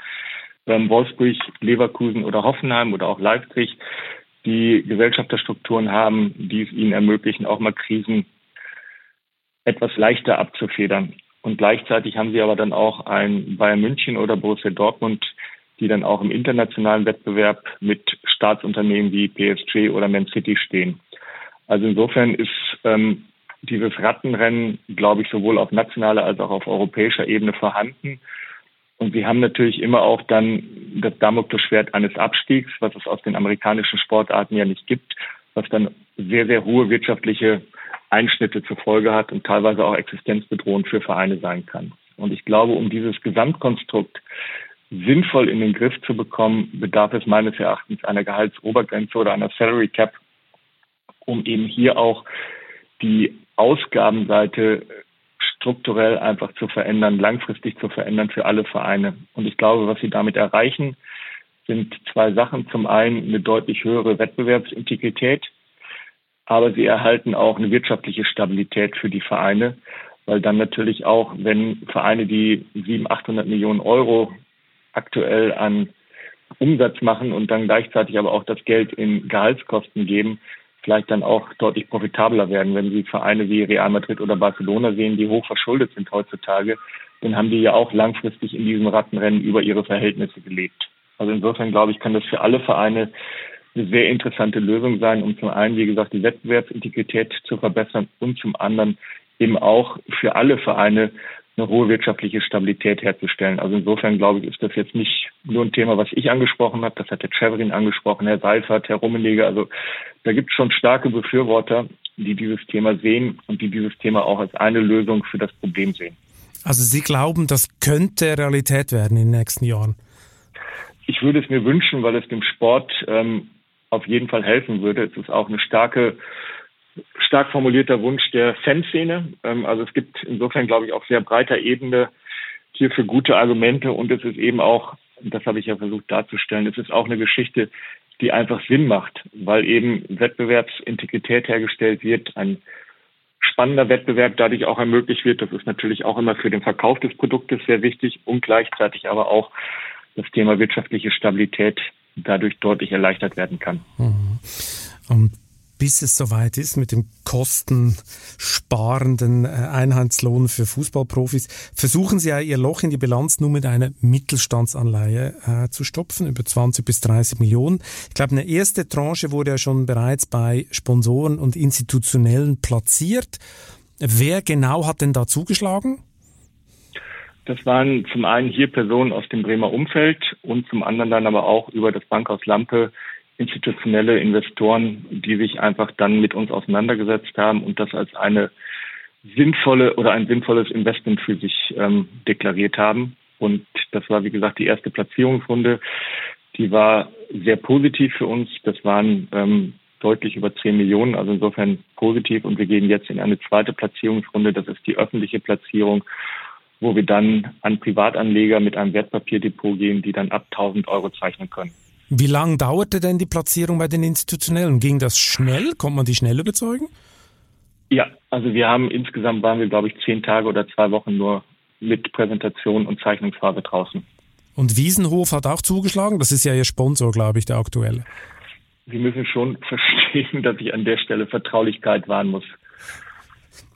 ähm, Wolfsburg, Leverkusen oder Hoffenheim oder auch Leipzig, die Gesellschafterstrukturen haben, die es ihnen ermöglichen, auch mal Krisen etwas leichter abzufedern. Und gleichzeitig haben sie aber dann auch ein Bayern München oder Borussia Dortmund, die dann auch im internationalen Wettbewerb mit Staatsunternehmen wie PSG oder Man City stehen. Also insofern ist ähm, dieses Rattenrennen, glaube ich, sowohl auf nationaler als auch auf europäischer Ebene vorhanden. Und sie haben natürlich immer auch dann das Damoklesschwert eines Abstiegs, was es aus den amerikanischen Sportarten ja nicht gibt, was dann sehr, sehr hohe wirtschaftliche Einschnitte zur Folge hat und teilweise auch existenzbedrohend für Vereine sein kann. Und ich glaube, um dieses Gesamtkonstrukt sinnvoll in den Griff zu bekommen, bedarf es meines Erachtens einer Gehaltsobergrenze oder einer Salary Cap. um eben hier auch die Ausgabenseite strukturell einfach zu verändern, langfristig zu verändern für alle Vereine. Und ich glaube, was sie damit erreichen, sind zwei Sachen. Zum einen eine deutlich höhere Wettbewerbsintegrität, aber sie erhalten auch eine wirtschaftliche Stabilität für die Vereine, weil dann natürlich auch, wenn Vereine, die 700, 800 Millionen Euro aktuell an Umsatz machen und dann gleichzeitig aber auch das Geld in Gehaltskosten geben, vielleicht dann auch deutlich profitabler werden. Wenn Sie Vereine wie Real Madrid oder Barcelona sehen, die hoch verschuldet sind heutzutage, dann haben die ja auch langfristig in diesem Rattenrennen über ihre Verhältnisse gelebt. Also insofern glaube ich, kann das für alle Vereine eine sehr interessante Lösung sein, um zum einen, wie gesagt, die Wettbewerbsintegrität zu verbessern und zum anderen eben auch für alle Vereine eine hohe wirtschaftliche Stabilität herzustellen. Also insofern glaube ich, ist das jetzt nicht nur ein Thema, was ich angesprochen habe, das hat der Cheverin angesprochen, Herr Seifert, Herr Rummenigge. Also da gibt es schon starke Befürworter, die dieses Thema sehen und die dieses Thema auch als eine Lösung für das Problem sehen. Also Sie glauben, das könnte Realität werden in den nächsten Jahren? Ich würde es mir wünschen, weil es dem Sport ähm, auf jeden Fall helfen würde. Es ist auch eine starke stark formulierter Wunsch der Fanszene. Ähm, also es gibt insofern, glaube ich, auf sehr breiter Ebene hierfür gute Argumente und es ist eben auch, das habe ich ja versucht darzustellen, es ist auch eine Geschichte, die einfach Sinn macht, weil eben Wettbewerbsintegrität hergestellt wird, ein spannender Wettbewerb dadurch auch ermöglicht wird. Das ist natürlich auch immer für den Verkauf des Produktes sehr wichtig und gleichzeitig aber auch das Thema wirtschaftliche Stabilität dadurch deutlich erleichtert werden kann. Mhm. Um bis es soweit ist mit dem kostensparenden äh, Einheitslohn für Fußballprofis, versuchen Sie ja Ihr Loch in die Bilanz nur mit einer Mittelstandsanleihe äh, zu stopfen, über 20 bis 30 Millionen. Ich glaube, eine erste Tranche wurde ja schon bereits bei Sponsoren und Institutionellen platziert. Wer genau hat denn da zugeschlagen? Das waren zum einen hier Personen aus dem Bremer Umfeld und zum anderen dann aber auch über das Bankhaus Lampe institutionelle Investoren, die sich einfach dann mit uns auseinandergesetzt haben und das als eine sinnvolle oder ein sinnvolles Investment für sich ähm, deklariert haben. Und das war, wie gesagt, die erste Platzierungsrunde. Die war sehr positiv für uns. Das waren ähm, deutlich über 10 Millionen, also insofern positiv. Und wir gehen jetzt in eine zweite Platzierungsrunde. Das ist die öffentliche Platzierung, wo wir dann an Privatanleger mit einem Wertpapierdepot gehen, die dann ab 1000 Euro zeichnen können. Wie lange dauerte denn die Platzierung bei den Institutionellen? Ging das schnell? Konnte man die schnell überzeugen? Ja, also wir haben insgesamt waren wir, glaube ich, zehn Tage oder zwei Wochen nur mit Präsentation und Zeichnungsphase draußen. Und Wiesenhof hat auch zugeschlagen? Das ist ja Ihr Sponsor, glaube ich, der aktuelle. Sie müssen schon verstehen, dass ich an der Stelle Vertraulichkeit wahren muss.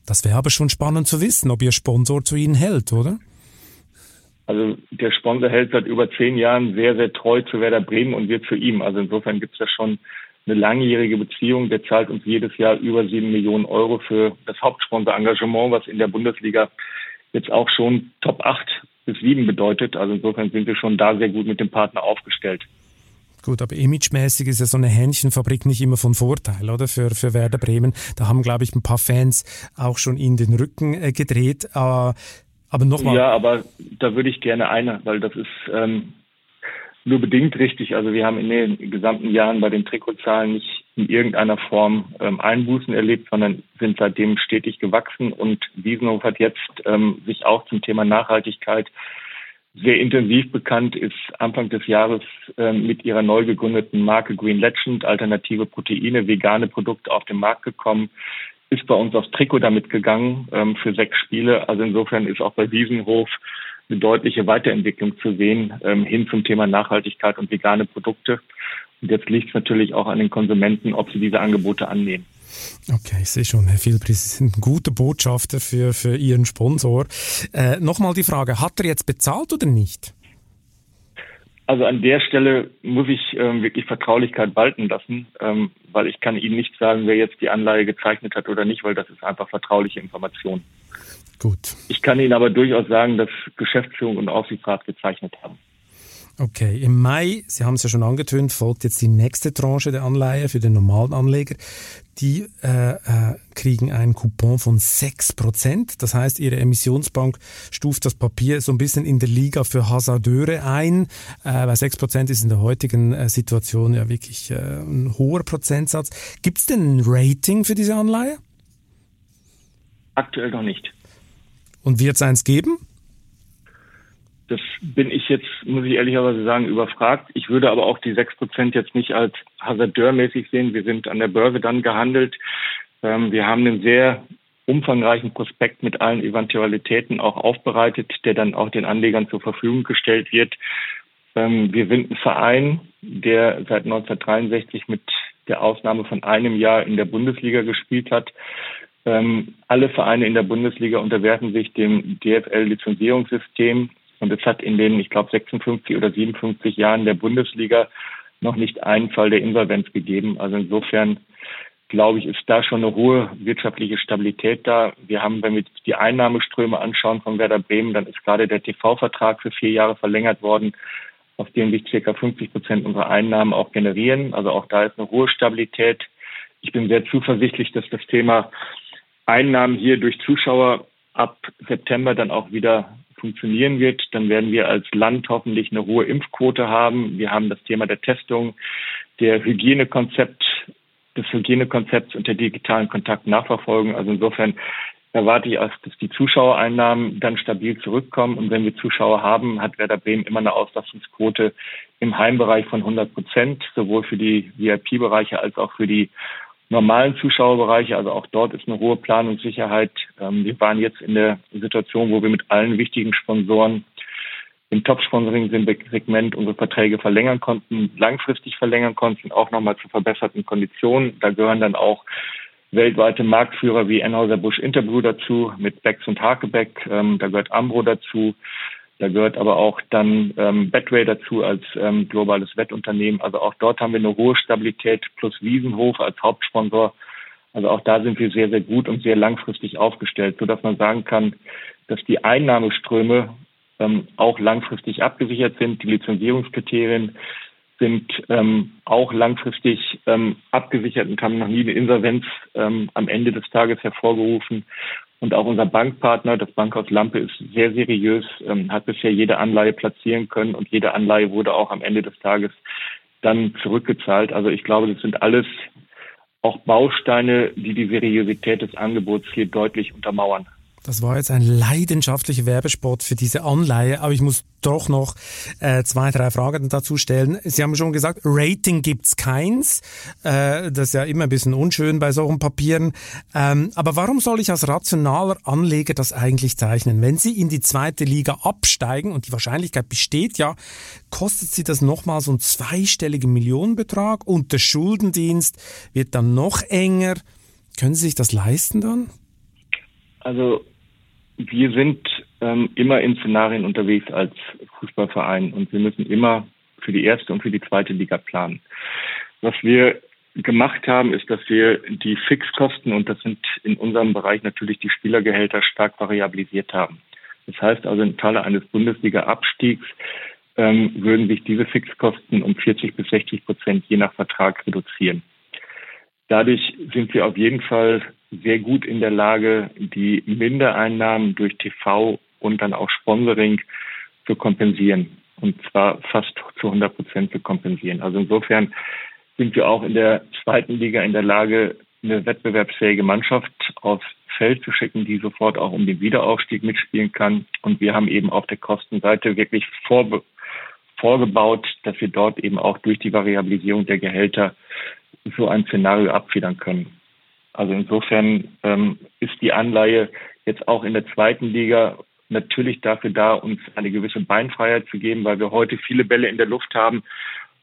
Das wäre aber schon spannend zu wissen, ob Ihr Sponsor zu Ihnen hält, oder? Also der Sponsor hält seit über zehn Jahren sehr, sehr treu zu Werder Bremen und wir zu ihm. Also insofern gibt es da schon eine langjährige Beziehung. Der zahlt uns jedes Jahr über sieben Millionen Euro für das Hauptsponsorengagement, was in der Bundesliga jetzt auch schon Top 8 bis 7 bedeutet. Also insofern sind wir schon da sehr gut mit dem Partner aufgestellt. Gut, aber imagemäßig ist ja so eine Hähnchenfabrik nicht immer von Vorteil, oder? Für, für Werder Bremen. Da haben, glaube ich, ein paar Fans auch schon in den Rücken äh, gedreht. Äh, aber nochmal. Ja, aber da würde ich gerne eine, weil das ist ähm, nur bedingt richtig. Also wir haben in den gesamten Jahren bei den Trikotzahlen nicht in irgendeiner Form ähm, Einbußen erlebt, sondern sind seitdem stetig gewachsen. Und Wiesenhof hat jetzt ähm, sich auch zum Thema Nachhaltigkeit sehr intensiv bekannt, ist Anfang des Jahres ähm, mit ihrer neu gegründeten Marke Green Legend, alternative Proteine, vegane Produkte auf den Markt gekommen ist bei uns aufs Trikot damit gegangen ähm, für sechs Spiele. Also insofern ist auch bei Wiesenhof eine deutliche Weiterentwicklung zu sehen ähm, hin zum Thema Nachhaltigkeit und vegane Produkte. Und jetzt liegt es natürlich auch an den Konsumenten, ob sie diese Angebote annehmen. Okay, ich sehe schon, Herr Filbris, Sie sind ein guter Botschafter für, für Ihren Sponsor. Äh, Nochmal die Frage, hat er jetzt bezahlt oder nicht? Also an der Stelle muss ich ähm, wirklich Vertraulichkeit walten lassen, ähm, weil ich kann Ihnen nicht sagen, wer jetzt die Anleihe gezeichnet hat oder nicht, weil das ist einfach vertrauliche Information. Gut. Ich kann Ihnen aber durchaus sagen, dass Geschäftsführung und Aufsichtsrat gezeichnet haben. Okay, im Mai, Sie haben es ja schon angetönt, folgt jetzt die nächste Tranche der Anleihe für den normalen Anleger. Die äh, äh, kriegen einen Coupon von 6%. Das heißt, Ihre Emissionsbank stuft das Papier so ein bisschen in der Liga für Hasardeure ein, äh, weil 6% ist in der heutigen äh, Situation ja wirklich äh, ein hoher Prozentsatz. Gibt es denn ein Rating für diese Anleihe? Aktuell noch nicht. Und wird es eins geben? Das bin ich jetzt, muss ich ehrlicherweise sagen, überfragt. Ich würde aber auch die sechs Prozent jetzt nicht als hasardeurmäßig sehen. Wir sind an der Börse dann gehandelt. Ähm, wir haben einen sehr umfangreichen Prospekt mit allen Eventualitäten auch aufbereitet, der dann auch den Anlegern zur Verfügung gestellt wird. Ähm, wir sind ein Verein, der seit 1963 mit der Ausnahme von einem Jahr in der Bundesliga gespielt hat. Ähm, alle Vereine in der Bundesliga unterwerfen sich dem DFL-Lizenzierungssystem. Und es hat in den, ich glaube, 56 oder 57 Jahren der Bundesliga noch nicht einen Fall der Insolvenz gegeben. Also insofern glaube ich, ist da schon eine hohe wirtschaftliche Stabilität da. Wir haben, wenn wir die Einnahmeströme anschauen von Werder Bremen, dann ist gerade der TV-Vertrag für vier Jahre verlängert worden, auf dem sich circa 50 Prozent unserer Einnahmen auch generieren. Also auch da ist eine hohe Stabilität. Ich bin sehr zuversichtlich, dass das Thema Einnahmen hier durch Zuschauer ab September dann auch wieder funktionieren wird, dann werden wir als Land hoffentlich eine hohe Impfquote haben. Wir haben das Thema der Testung, der Hygienekonzept, des Hygienekonzepts und der digitalen Kontaktnachverfolgung. Also insofern erwarte ich, auch, dass die Zuschauereinnahmen dann stabil zurückkommen. Und wenn wir Zuschauer haben, hat Werder Bremen immer eine Auslastungsquote im Heimbereich von 100 Prozent, sowohl für die VIP-Bereiche als auch für die normalen Zuschauerbereiche. Also auch dort ist eine hohe Planungssicherheit. Ähm, wir waren jetzt in der Situation, wo wir mit allen wichtigen Sponsoren im Top-Sponsoring-Segment unsere Verträge verlängern konnten, langfristig verlängern konnten, auch nochmal zu verbesserten Konditionen. Da gehören dann auch weltweite Marktführer wie Enhauser Busch Interbrew dazu, mit Becks und Hakebeck. Ähm, da gehört Ambro dazu. Da gehört aber auch dann ähm, Betway dazu als ähm, globales Wettunternehmen. Also auch dort haben wir eine hohe Stabilität plus Wiesenhof als Hauptsponsor. Also auch da sind wir sehr, sehr gut und sehr langfristig aufgestellt, sodass man sagen kann, dass die Einnahmeströme ähm, auch langfristig abgesichert sind. Die Lizenzierungskriterien sind ähm, auch langfristig ähm, abgesichert und haben noch nie eine Insolvenz ähm, am Ende des Tages hervorgerufen. Und auch unser Bankpartner, das Bankhaus Lampe, ist sehr seriös, ähm, hat bisher jede Anleihe platzieren können und jede Anleihe wurde auch am Ende des Tages dann zurückgezahlt. Also ich glaube, das sind alles auch Bausteine, die die Seriosität des Angebots hier deutlich untermauern. Das war jetzt ein leidenschaftlicher Werbespot für diese Anleihe, aber ich muss doch noch äh, zwei, drei Fragen dazu stellen. Sie haben schon gesagt, Rating gibt's keins. Äh, das ist ja immer ein bisschen unschön bei solchen Papieren. Ähm, aber warum soll ich als rationaler Anleger das eigentlich zeichnen? Wenn Sie in die zweite Liga absteigen, und die Wahrscheinlichkeit besteht ja, kostet Sie das nochmal so einen zweistelligen Millionenbetrag und der Schuldendienst wird dann noch enger. Können Sie sich das leisten dann? Also wir sind ähm, immer in Szenarien unterwegs als Fußballverein und wir müssen immer für die erste und für die zweite Liga planen. Was wir gemacht haben, ist, dass wir die Fixkosten, und das sind in unserem Bereich natürlich die Spielergehälter, stark variabilisiert haben. Das heißt also, im Falle eines Bundesliga-Abstiegs ähm, würden sich diese Fixkosten um 40 bis 60 Prozent je nach Vertrag reduzieren. Dadurch sind wir auf jeden Fall sehr gut in der Lage, die Mindereinnahmen durch TV und dann auch Sponsoring zu kompensieren. Und zwar fast zu 100 Prozent zu kompensieren. Also insofern sind wir auch in der zweiten Liga in der Lage, eine wettbewerbsfähige Mannschaft aufs Feld zu schicken, die sofort auch um den Wiederaufstieg mitspielen kann. Und wir haben eben auf der Kostenseite wirklich vorbe vorgebaut, dass wir dort eben auch durch die Variabilisierung der Gehälter so ein Szenario abfedern können. Also insofern ähm, ist die Anleihe jetzt auch in der zweiten Liga natürlich dafür da, uns eine gewisse Beinfreiheit zu geben, weil wir heute viele Bälle in der Luft haben,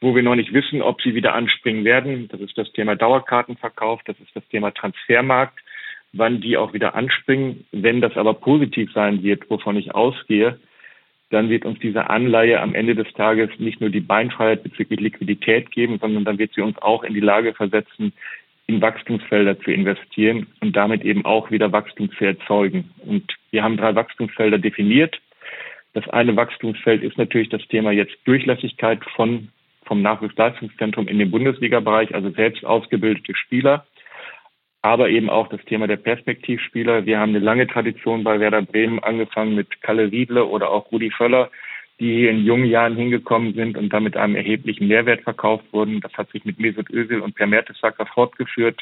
wo wir noch nicht wissen, ob sie wieder anspringen werden. Das ist das Thema Dauerkartenverkauf, das ist das Thema Transfermarkt, wann die auch wieder anspringen. Wenn das aber positiv sein wird, wovon ich ausgehe, dann wird uns diese Anleihe am Ende des Tages nicht nur die Beinfreiheit bezüglich Liquidität geben, sondern dann wird sie uns auch in die Lage versetzen, in Wachstumsfelder zu investieren und damit eben auch wieder Wachstum zu erzeugen. Und wir haben drei Wachstumsfelder definiert. Das eine Wachstumsfeld ist natürlich das Thema jetzt Durchlässigkeit von, vom Nachwuchsleistungszentrum in den Bundesliga-Bereich, also selbst ausgebildete Spieler, aber eben auch das Thema der Perspektivspieler. Wir haben eine lange Tradition bei Werder Bremen, angefangen mit Kalle Riedle oder auch Rudi Völler, die hier in jungen Jahren hingekommen sind und damit einem erheblichen Mehrwert verkauft wurden. Das hat sich mit Mesut Özil und Per Mertesacker fortgeführt.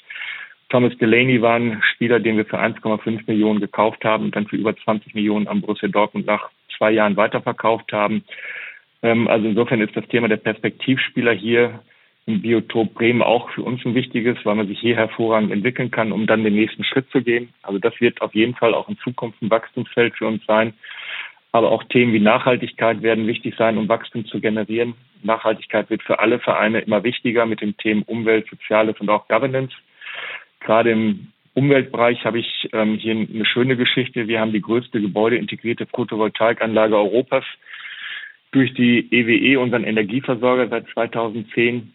Thomas Delaney war ein Spieler, den wir für 1,5 Millionen gekauft haben und dann für über 20 Millionen am Borussia Dortmund nach zwei Jahren weiterverkauft haben. Ähm, also insofern ist das Thema der Perspektivspieler hier im Biotop Bremen auch für uns ein wichtiges, weil man sich hier hervorragend entwickeln kann, um dann den nächsten Schritt zu gehen. Also das wird auf jeden Fall auch in Zukunft ein Wachstumsfeld für uns sein. Aber auch Themen wie Nachhaltigkeit werden wichtig sein, um Wachstum zu generieren. Nachhaltigkeit wird für alle Vereine immer wichtiger mit den Themen Umwelt, Soziales und auch Governance. Gerade im Umweltbereich habe ich ähm, hier eine schöne Geschichte. Wir haben die größte gebäudeintegrierte Photovoltaikanlage Europas durch die EWE, e, unseren Energieversorger, seit 2010.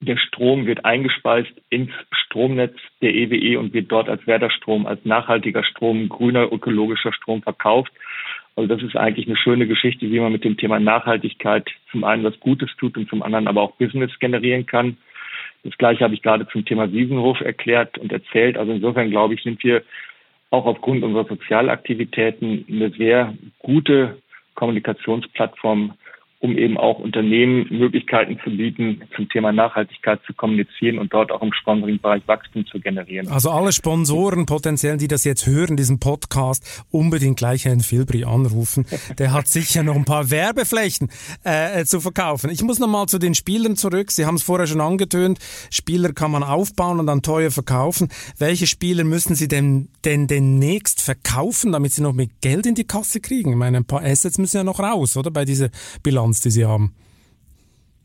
Der Strom wird eingespeist ins Stromnetz der EWE e und wird dort als Werderstrom, als nachhaltiger Strom, grüner ökologischer Strom verkauft. Also das ist eigentlich eine schöne Geschichte, wie man mit dem Thema Nachhaltigkeit zum einen was Gutes tut und zum anderen aber auch Business generieren kann. Das gleiche habe ich gerade zum Thema Wiesenhof erklärt und erzählt. Also insofern glaube ich, sind wir auch aufgrund unserer Sozialaktivitäten eine sehr gute Kommunikationsplattform um eben auch Unternehmen Möglichkeiten zu bieten, zum Thema Nachhaltigkeit zu kommunizieren und dort auch im Sponsoring-Bereich Wachstum zu generieren. Also alle Sponsoren potenziell, die das jetzt hören, diesen Podcast, unbedingt gleich Herrn Filbri anrufen. Der hat sicher noch ein paar Werbeflächen äh, zu verkaufen. Ich muss nochmal zu den Spielern zurück. Sie haben es vorher schon angetönt. Spieler kann man aufbauen und dann teuer verkaufen. Welche Spieler müssen Sie denn, denn demnächst verkaufen, damit Sie noch mehr Geld in die Kasse kriegen? Ich meine, ein paar Assets müssen ja noch raus, oder? Bei dieser Bilanz. Bilanz, die Sie haben?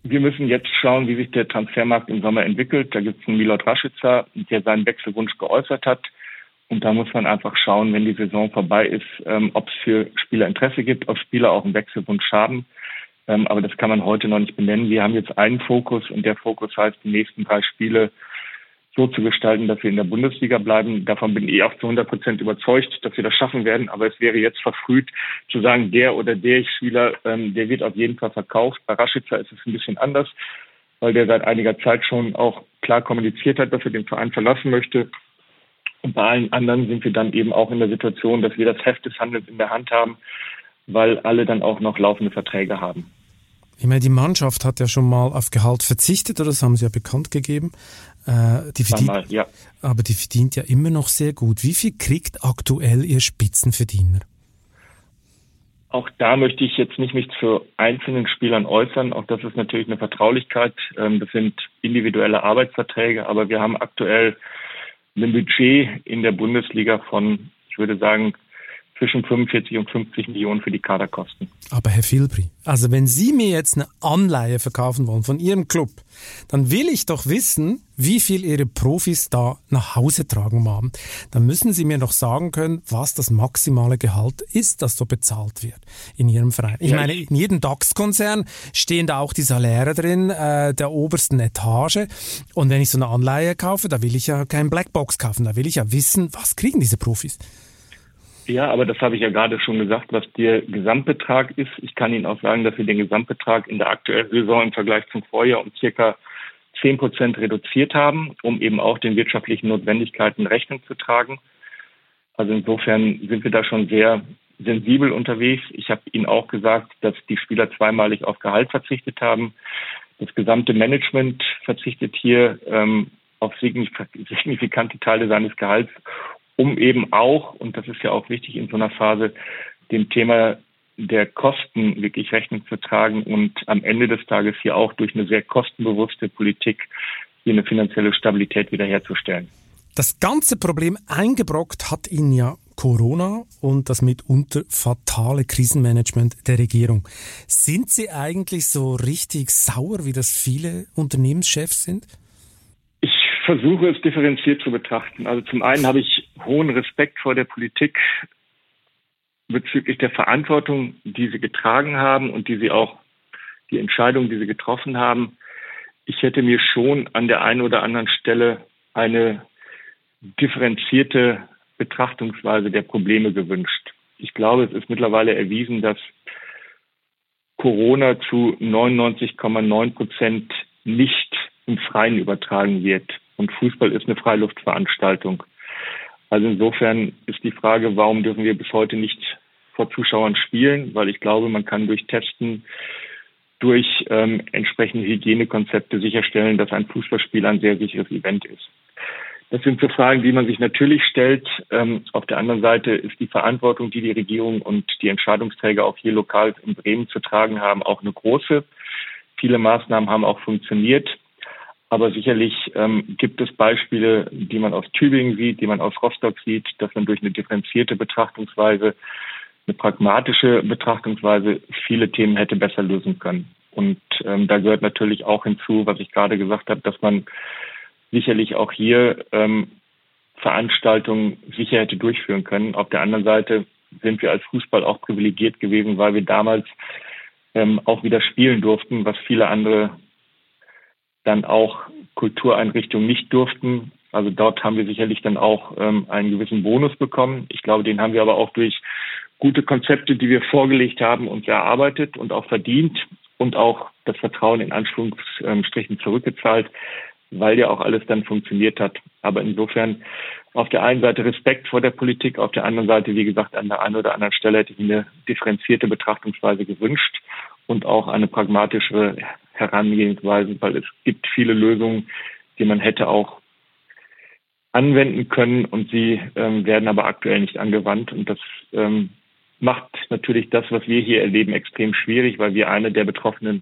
Wir müssen jetzt schauen, wie sich der Transfermarkt im Sommer entwickelt. Da gibt es einen Milot Rashica, der seinen Wechselwunsch geäußert hat. Und da muss man einfach schauen, wenn die Saison vorbei ist, ähm, ob es für Spieler Interesse gibt, ob Spieler auch einen Wechselwunsch haben. Ähm, aber das kann man heute noch nicht benennen. Wir haben jetzt einen Fokus und der Fokus heißt, die nächsten drei Spiele so zu gestalten, dass wir in der Bundesliga bleiben. Davon bin ich auch zu 100 Prozent überzeugt, dass wir das schaffen werden. Aber es wäre jetzt verfrüht zu sagen, der oder der Spieler, ähm, der wird auf jeden Fall verkauft. Bei Raschitzer ist es ein bisschen anders, weil der seit einiger Zeit schon auch klar kommuniziert hat, dass er den Verein verlassen möchte. Und bei allen anderen sind wir dann eben auch in der Situation, dass wir das Heft des Handels in der Hand haben, weil alle dann auch noch laufende Verträge haben. Ich meine, die Mannschaft hat ja schon mal auf Gehalt verzichtet, oder das haben sie ja bekannt gegeben. Äh, die verdient, mal, ja. Aber die verdient ja immer noch sehr gut. Wie viel kriegt aktuell Ihr Spitzenverdiener? Auch da möchte ich jetzt nicht mich zu einzelnen Spielern äußern. Auch das ist natürlich eine Vertraulichkeit. Ähm, das sind individuelle Arbeitsverträge, aber wir haben aktuell ein Budget in der Bundesliga von, ich würde sagen, zwischen 45 und 50 Millionen für die Kaderkosten. Aber Herr Filbri, also wenn Sie mir jetzt eine Anleihe verkaufen wollen von Ihrem Club, dann will ich doch wissen, wie viel Ihre Profis da nach Hause tragen haben. Dann müssen Sie mir doch sagen können, was das maximale Gehalt ist, das so bezahlt wird in Ihrem Verein. Ich ja, meine, in jedem DAX-Konzern stehen da auch die Saläre drin äh, der obersten Etage. Und wenn ich so eine Anleihe kaufe, da will ich ja kein Blackbox kaufen, da will ich ja wissen, was kriegen diese Profis. Ja, aber das habe ich ja gerade schon gesagt, was der Gesamtbetrag ist. Ich kann Ihnen auch sagen, dass wir den Gesamtbetrag in der aktuellen Saison im Vergleich zum Vorjahr um circa 10 Prozent reduziert haben, um eben auch den wirtschaftlichen Notwendigkeiten Rechnung zu tragen. Also insofern sind wir da schon sehr sensibel unterwegs. Ich habe Ihnen auch gesagt, dass die Spieler zweimalig auf Gehalt verzichtet haben. Das gesamte Management verzichtet hier ähm, auf signifikante Teile seines Gehalts, um eben auch, und das ist ja auch wichtig in so einer Phase, dem Thema der Kosten wirklich Rechnung zu tragen und am Ende des Tages hier auch durch eine sehr kostenbewusste Politik hier eine finanzielle Stabilität wiederherzustellen. Das ganze Problem eingebrockt hat Ihnen ja Corona und das mitunter fatale Krisenmanagement der Regierung. Sind Sie eigentlich so richtig sauer, wie das viele Unternehmenschefs sind? versuche es differenziert zu betrachten. Also zum einen habe ich hohen Respekt vor der Politik bezüglich der Verantwortung, die sie getragen haben und die sie auch, die Entscheidungen, die sie getroffen haben. Ich hätte mir schon an der einen oder anderen Stelle eine differenzierte Betrachtungsweise der Probleme gewünscht. Ich glaube, es ist mittlerweile erwiesen, dass Corona zu 99,9 Prozent nicht im Freien übertragen wird. Und Fußball ist eine Freiluftveranstaltung. Also insofern ist die Frage, warum dürfen wir bis heute nicht vor Zuschauern spielen? Weil ich glaube, man kann durch Testen, durch ähm, entsprechende Hygienekonzepte sicherstellen, dass ein Fußballspiel ein sehr sicheres Event ist. Das sind so Fragen, die man sich natürlich stellt. Ähm, auf der anderen Seite ist die Verantwortung, die die Regierung und die Entscheidungsträger auch hier lokal in Bremen zu tragen haben, auch eine große. Viele Maßnahmen haben auch funktioniert. Aber sicherlich ähm, gibt es Beispiele, die man aus Tübingen sieht, die man aus Rostock sieht, dass man durch eine differenzierte Betrachtungsweise, eine pragmatische Betrachtungsweise viele Themen hätte besser lösen können. Und ähm, da gehört natürlich auch hinzu, was ich gerade gesagt habe, dass man sicherlich auch hier ähm, Veranstaltungen sicher hätte durchführen können. Auf der anderen Seite sind wir als Fußball auch privilegiert gewesen, weil wir damals ähm, auch wieder spielen durften, was viele andere dann auch Kultureinrichtungen nicht durften. Also dort haben wir sicherlich dann auch ähm, einen gewissen Bonus bekommen. Ich glaube, den haben wir aber auch durch gute Konzepte, die wir vorgelegt haben, uns erarbeitet und auch verdient und auch das Vertrauen in Anführungsstrichen zurückgezahlt weil ja auch alles dann funktioniert hat. Aber insofern auf der einen Seite Respekt vor der Politik, auf der anderen Seite, wie gesagt, an der einen oder anderen Stelle hätte ich eine differenzierte Betrachtungsweise gewünscht und auch eine pragmatische Herangehensweise, weil es gibt viele Lösungen, die man hätte auch anwenden können und sie ähm, werden aber aktuell nicht angewandt und das ähm, macht natürlich das, was wir hier erleben, extrem schwierig, weil wir eine der betroffenen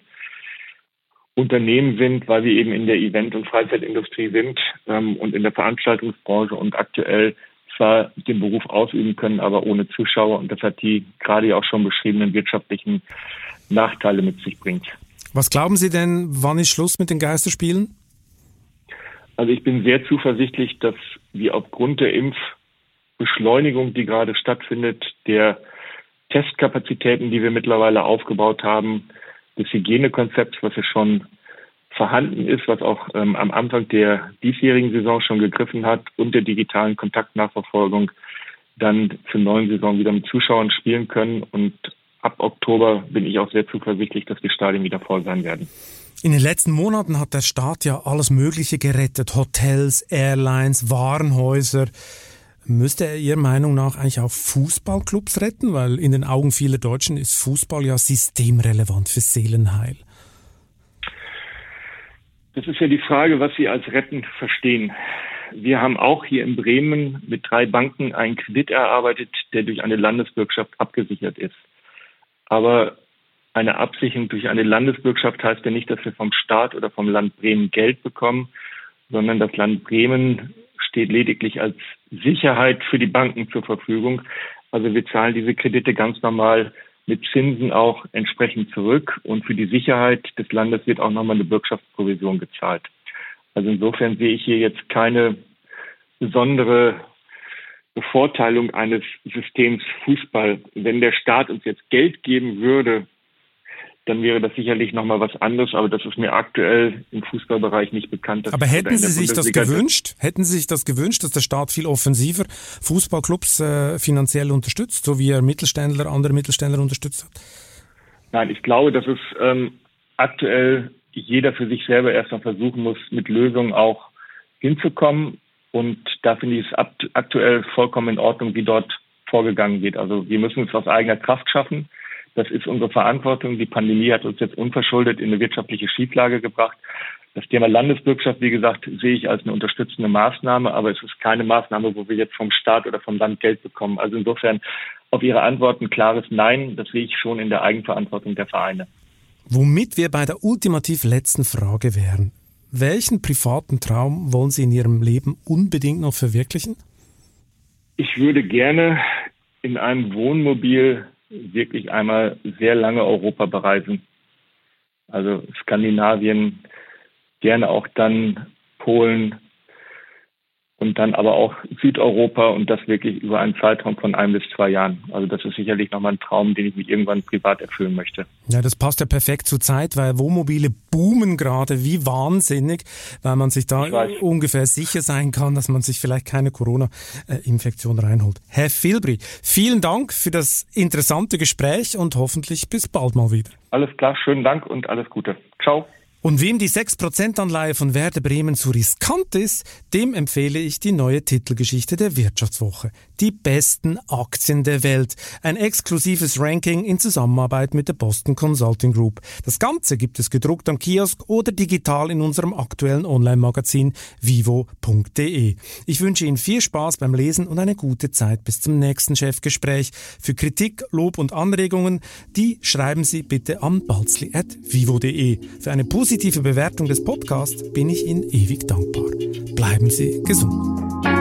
Unternehmen sind, weil wir eben in der Event- und Freizeitindustrie sind ähm, und in der Veranstaltungsbranche und aktuell zwar den Beruf ausüben können, aber ohne Zuschauer und das hat die gerade ja auch schon beschriebenen wirtschaftlichen Nachteile mit sich bringt. Was glauben Sie denn, wann ist Schluss mit den Geisterspielen? Also ich bin sehr zuversichtlich, dass wir aufgrund der Impfbeschleunigung, die gerade stattfindet, der Testkapazitäten, die wir mittlerweile aufgebaut haben, des Hygienekonzepts, was ja schon vorhanden ist, was auch ähm, am Anfang der diesjährigen Saison schon gegriffen hat und der digitalen Kontaktnachverfolgung dann zur neuen Saison wieder mit Zuschauern spielen können. Und ab Oktober bin ich auch sehr zuversichtlich, dass die Stadien wieder voll sein werden. In den letzten Monaten hat der Staat ja alles Mögliche gerettet. Hotels, Airlines, Warenhäuser. Müsste er Ihrer Meinung nach eigentlich auch Fußballclubs retten? Weil in den Augen vieler Deutschen ist Fußball ja systemrelevant für Seelenheil. Das ist ja die Frage, was Sie als retten verstehen. Wir haben auch hier in Bremen mit drei Banken einen Kredit erarbeitet, der durch eine Landesbürgschaft abgesichert ist. Aber eine Absicherung durch eine Landesbürgschaft heißt ja nicht, dass wir vom Staat oder vom Land Bremen Geld bekommen, sondern das Land Bremen steht lediglich als Sicherheit für die Banken zur Verfügung. Also wir zahlen diese Kredite ganz normal mit Zinsen auch entsprechend zurück und für die Sicherheit des Landes wird auch nochmal eine Bürgschaftsprovision gezahlt. Also insofern sehe ich hier jetzt keine besondere Bevorteilung eines Systems Fußball. Wenn der Staat uns jetzt Geld geben würde, dann wäre das sicherlich nochmal was anderes, aber das ist mir aktuell im Fußballbereich nicht bekannt. Aber hätten Sie sich das gewünscht? Hätten Sie sich das gewünscht, dass der Staat viel offensiver Fußballclubs äh, finanziell unterstützt, so wie er Mittelständler, andere Mittelständler unterstützt hat? Nein, ich glaube, dass es ähm, aktuell jeder für sich selber erstmal versuchen muss, mit Lösungen auch hinzukommen. Und da finde ich es aktuell vollkommen in Ordnung, wie dort vorgegangen wird. Also wir müssen es aus eigener Kraft schaffen. Das ist unsere Verantwortung. Die Pandemie hat uns jetzt unverschuldet in eine wirtschaftliche Schieflage gebracht. Das Thema Landesbürgschaft, wie gesagt, sehe ich als eine unterstützende Maßnahme, aber es ist keine Maßnahme, wo wir jetzt vom Staat oder vom Land Geld bekommen. Also insofern auf Ihre Antwort ein klares Nein. Das sehe ich schon in der Eigenverantwortung der Vereine. Womit wir bei der ultimativ letzten Frage wären. Welchen privaten Traum wollen Sie in Ihrem Leben unbedingt noch verwirklichen? Ich würde gerne in einem Wohnmobil wirklich einmal sehr lange Europa bereisen. Also Skandinavien, gerne auch dann Polen und dann aber auch Südeuropa und das wirklich über einen Zeitraum von ein bis zwei Jahren. Also das ist sicherlich nochmal ein Traum, den ich mich irgendwann privat erfüllen möchte. Ja, das passt ja perfekt zur Zeit, weil Wohnmobile boomen gerade wie wahnsinnig, weil man sich da ungefähr sicher sein kann, dass man sich vielleicht keine Corona-Infektion reinholt. Herr Filbri, vielen Dank für das interessante Gespräch und hoffentlich bis bald mal wieder. Alles klar, schönen Dank und alles Gute. Ciao. Und wem die 6%-Anleihe von Werder Bremen zu riskant ist, dem empfehle ich die neue Titelgeschichte der Wirtschaftswoche. Die besten Aktien der Welt. Ein exklusives Ranking in Zusammenarbeit mit der Boston Consulting Group. Das Ganze gibt es gedruckt am Kiosk oder digital in unserem aktuellen Online-Magazin vivo.de. Ich wünsche Ihnen viel Spaß beim Lesen und eine gute Zeit bis zum nächsten Chefgespräch. Für Kritik, Lob und Anregungen, die schreiben Sie bitte an balzli.vivo.de. Für eine positive Bewertung des Podcasts bin ich Ihnen ewig dankbar. Bleiben Sie gesund.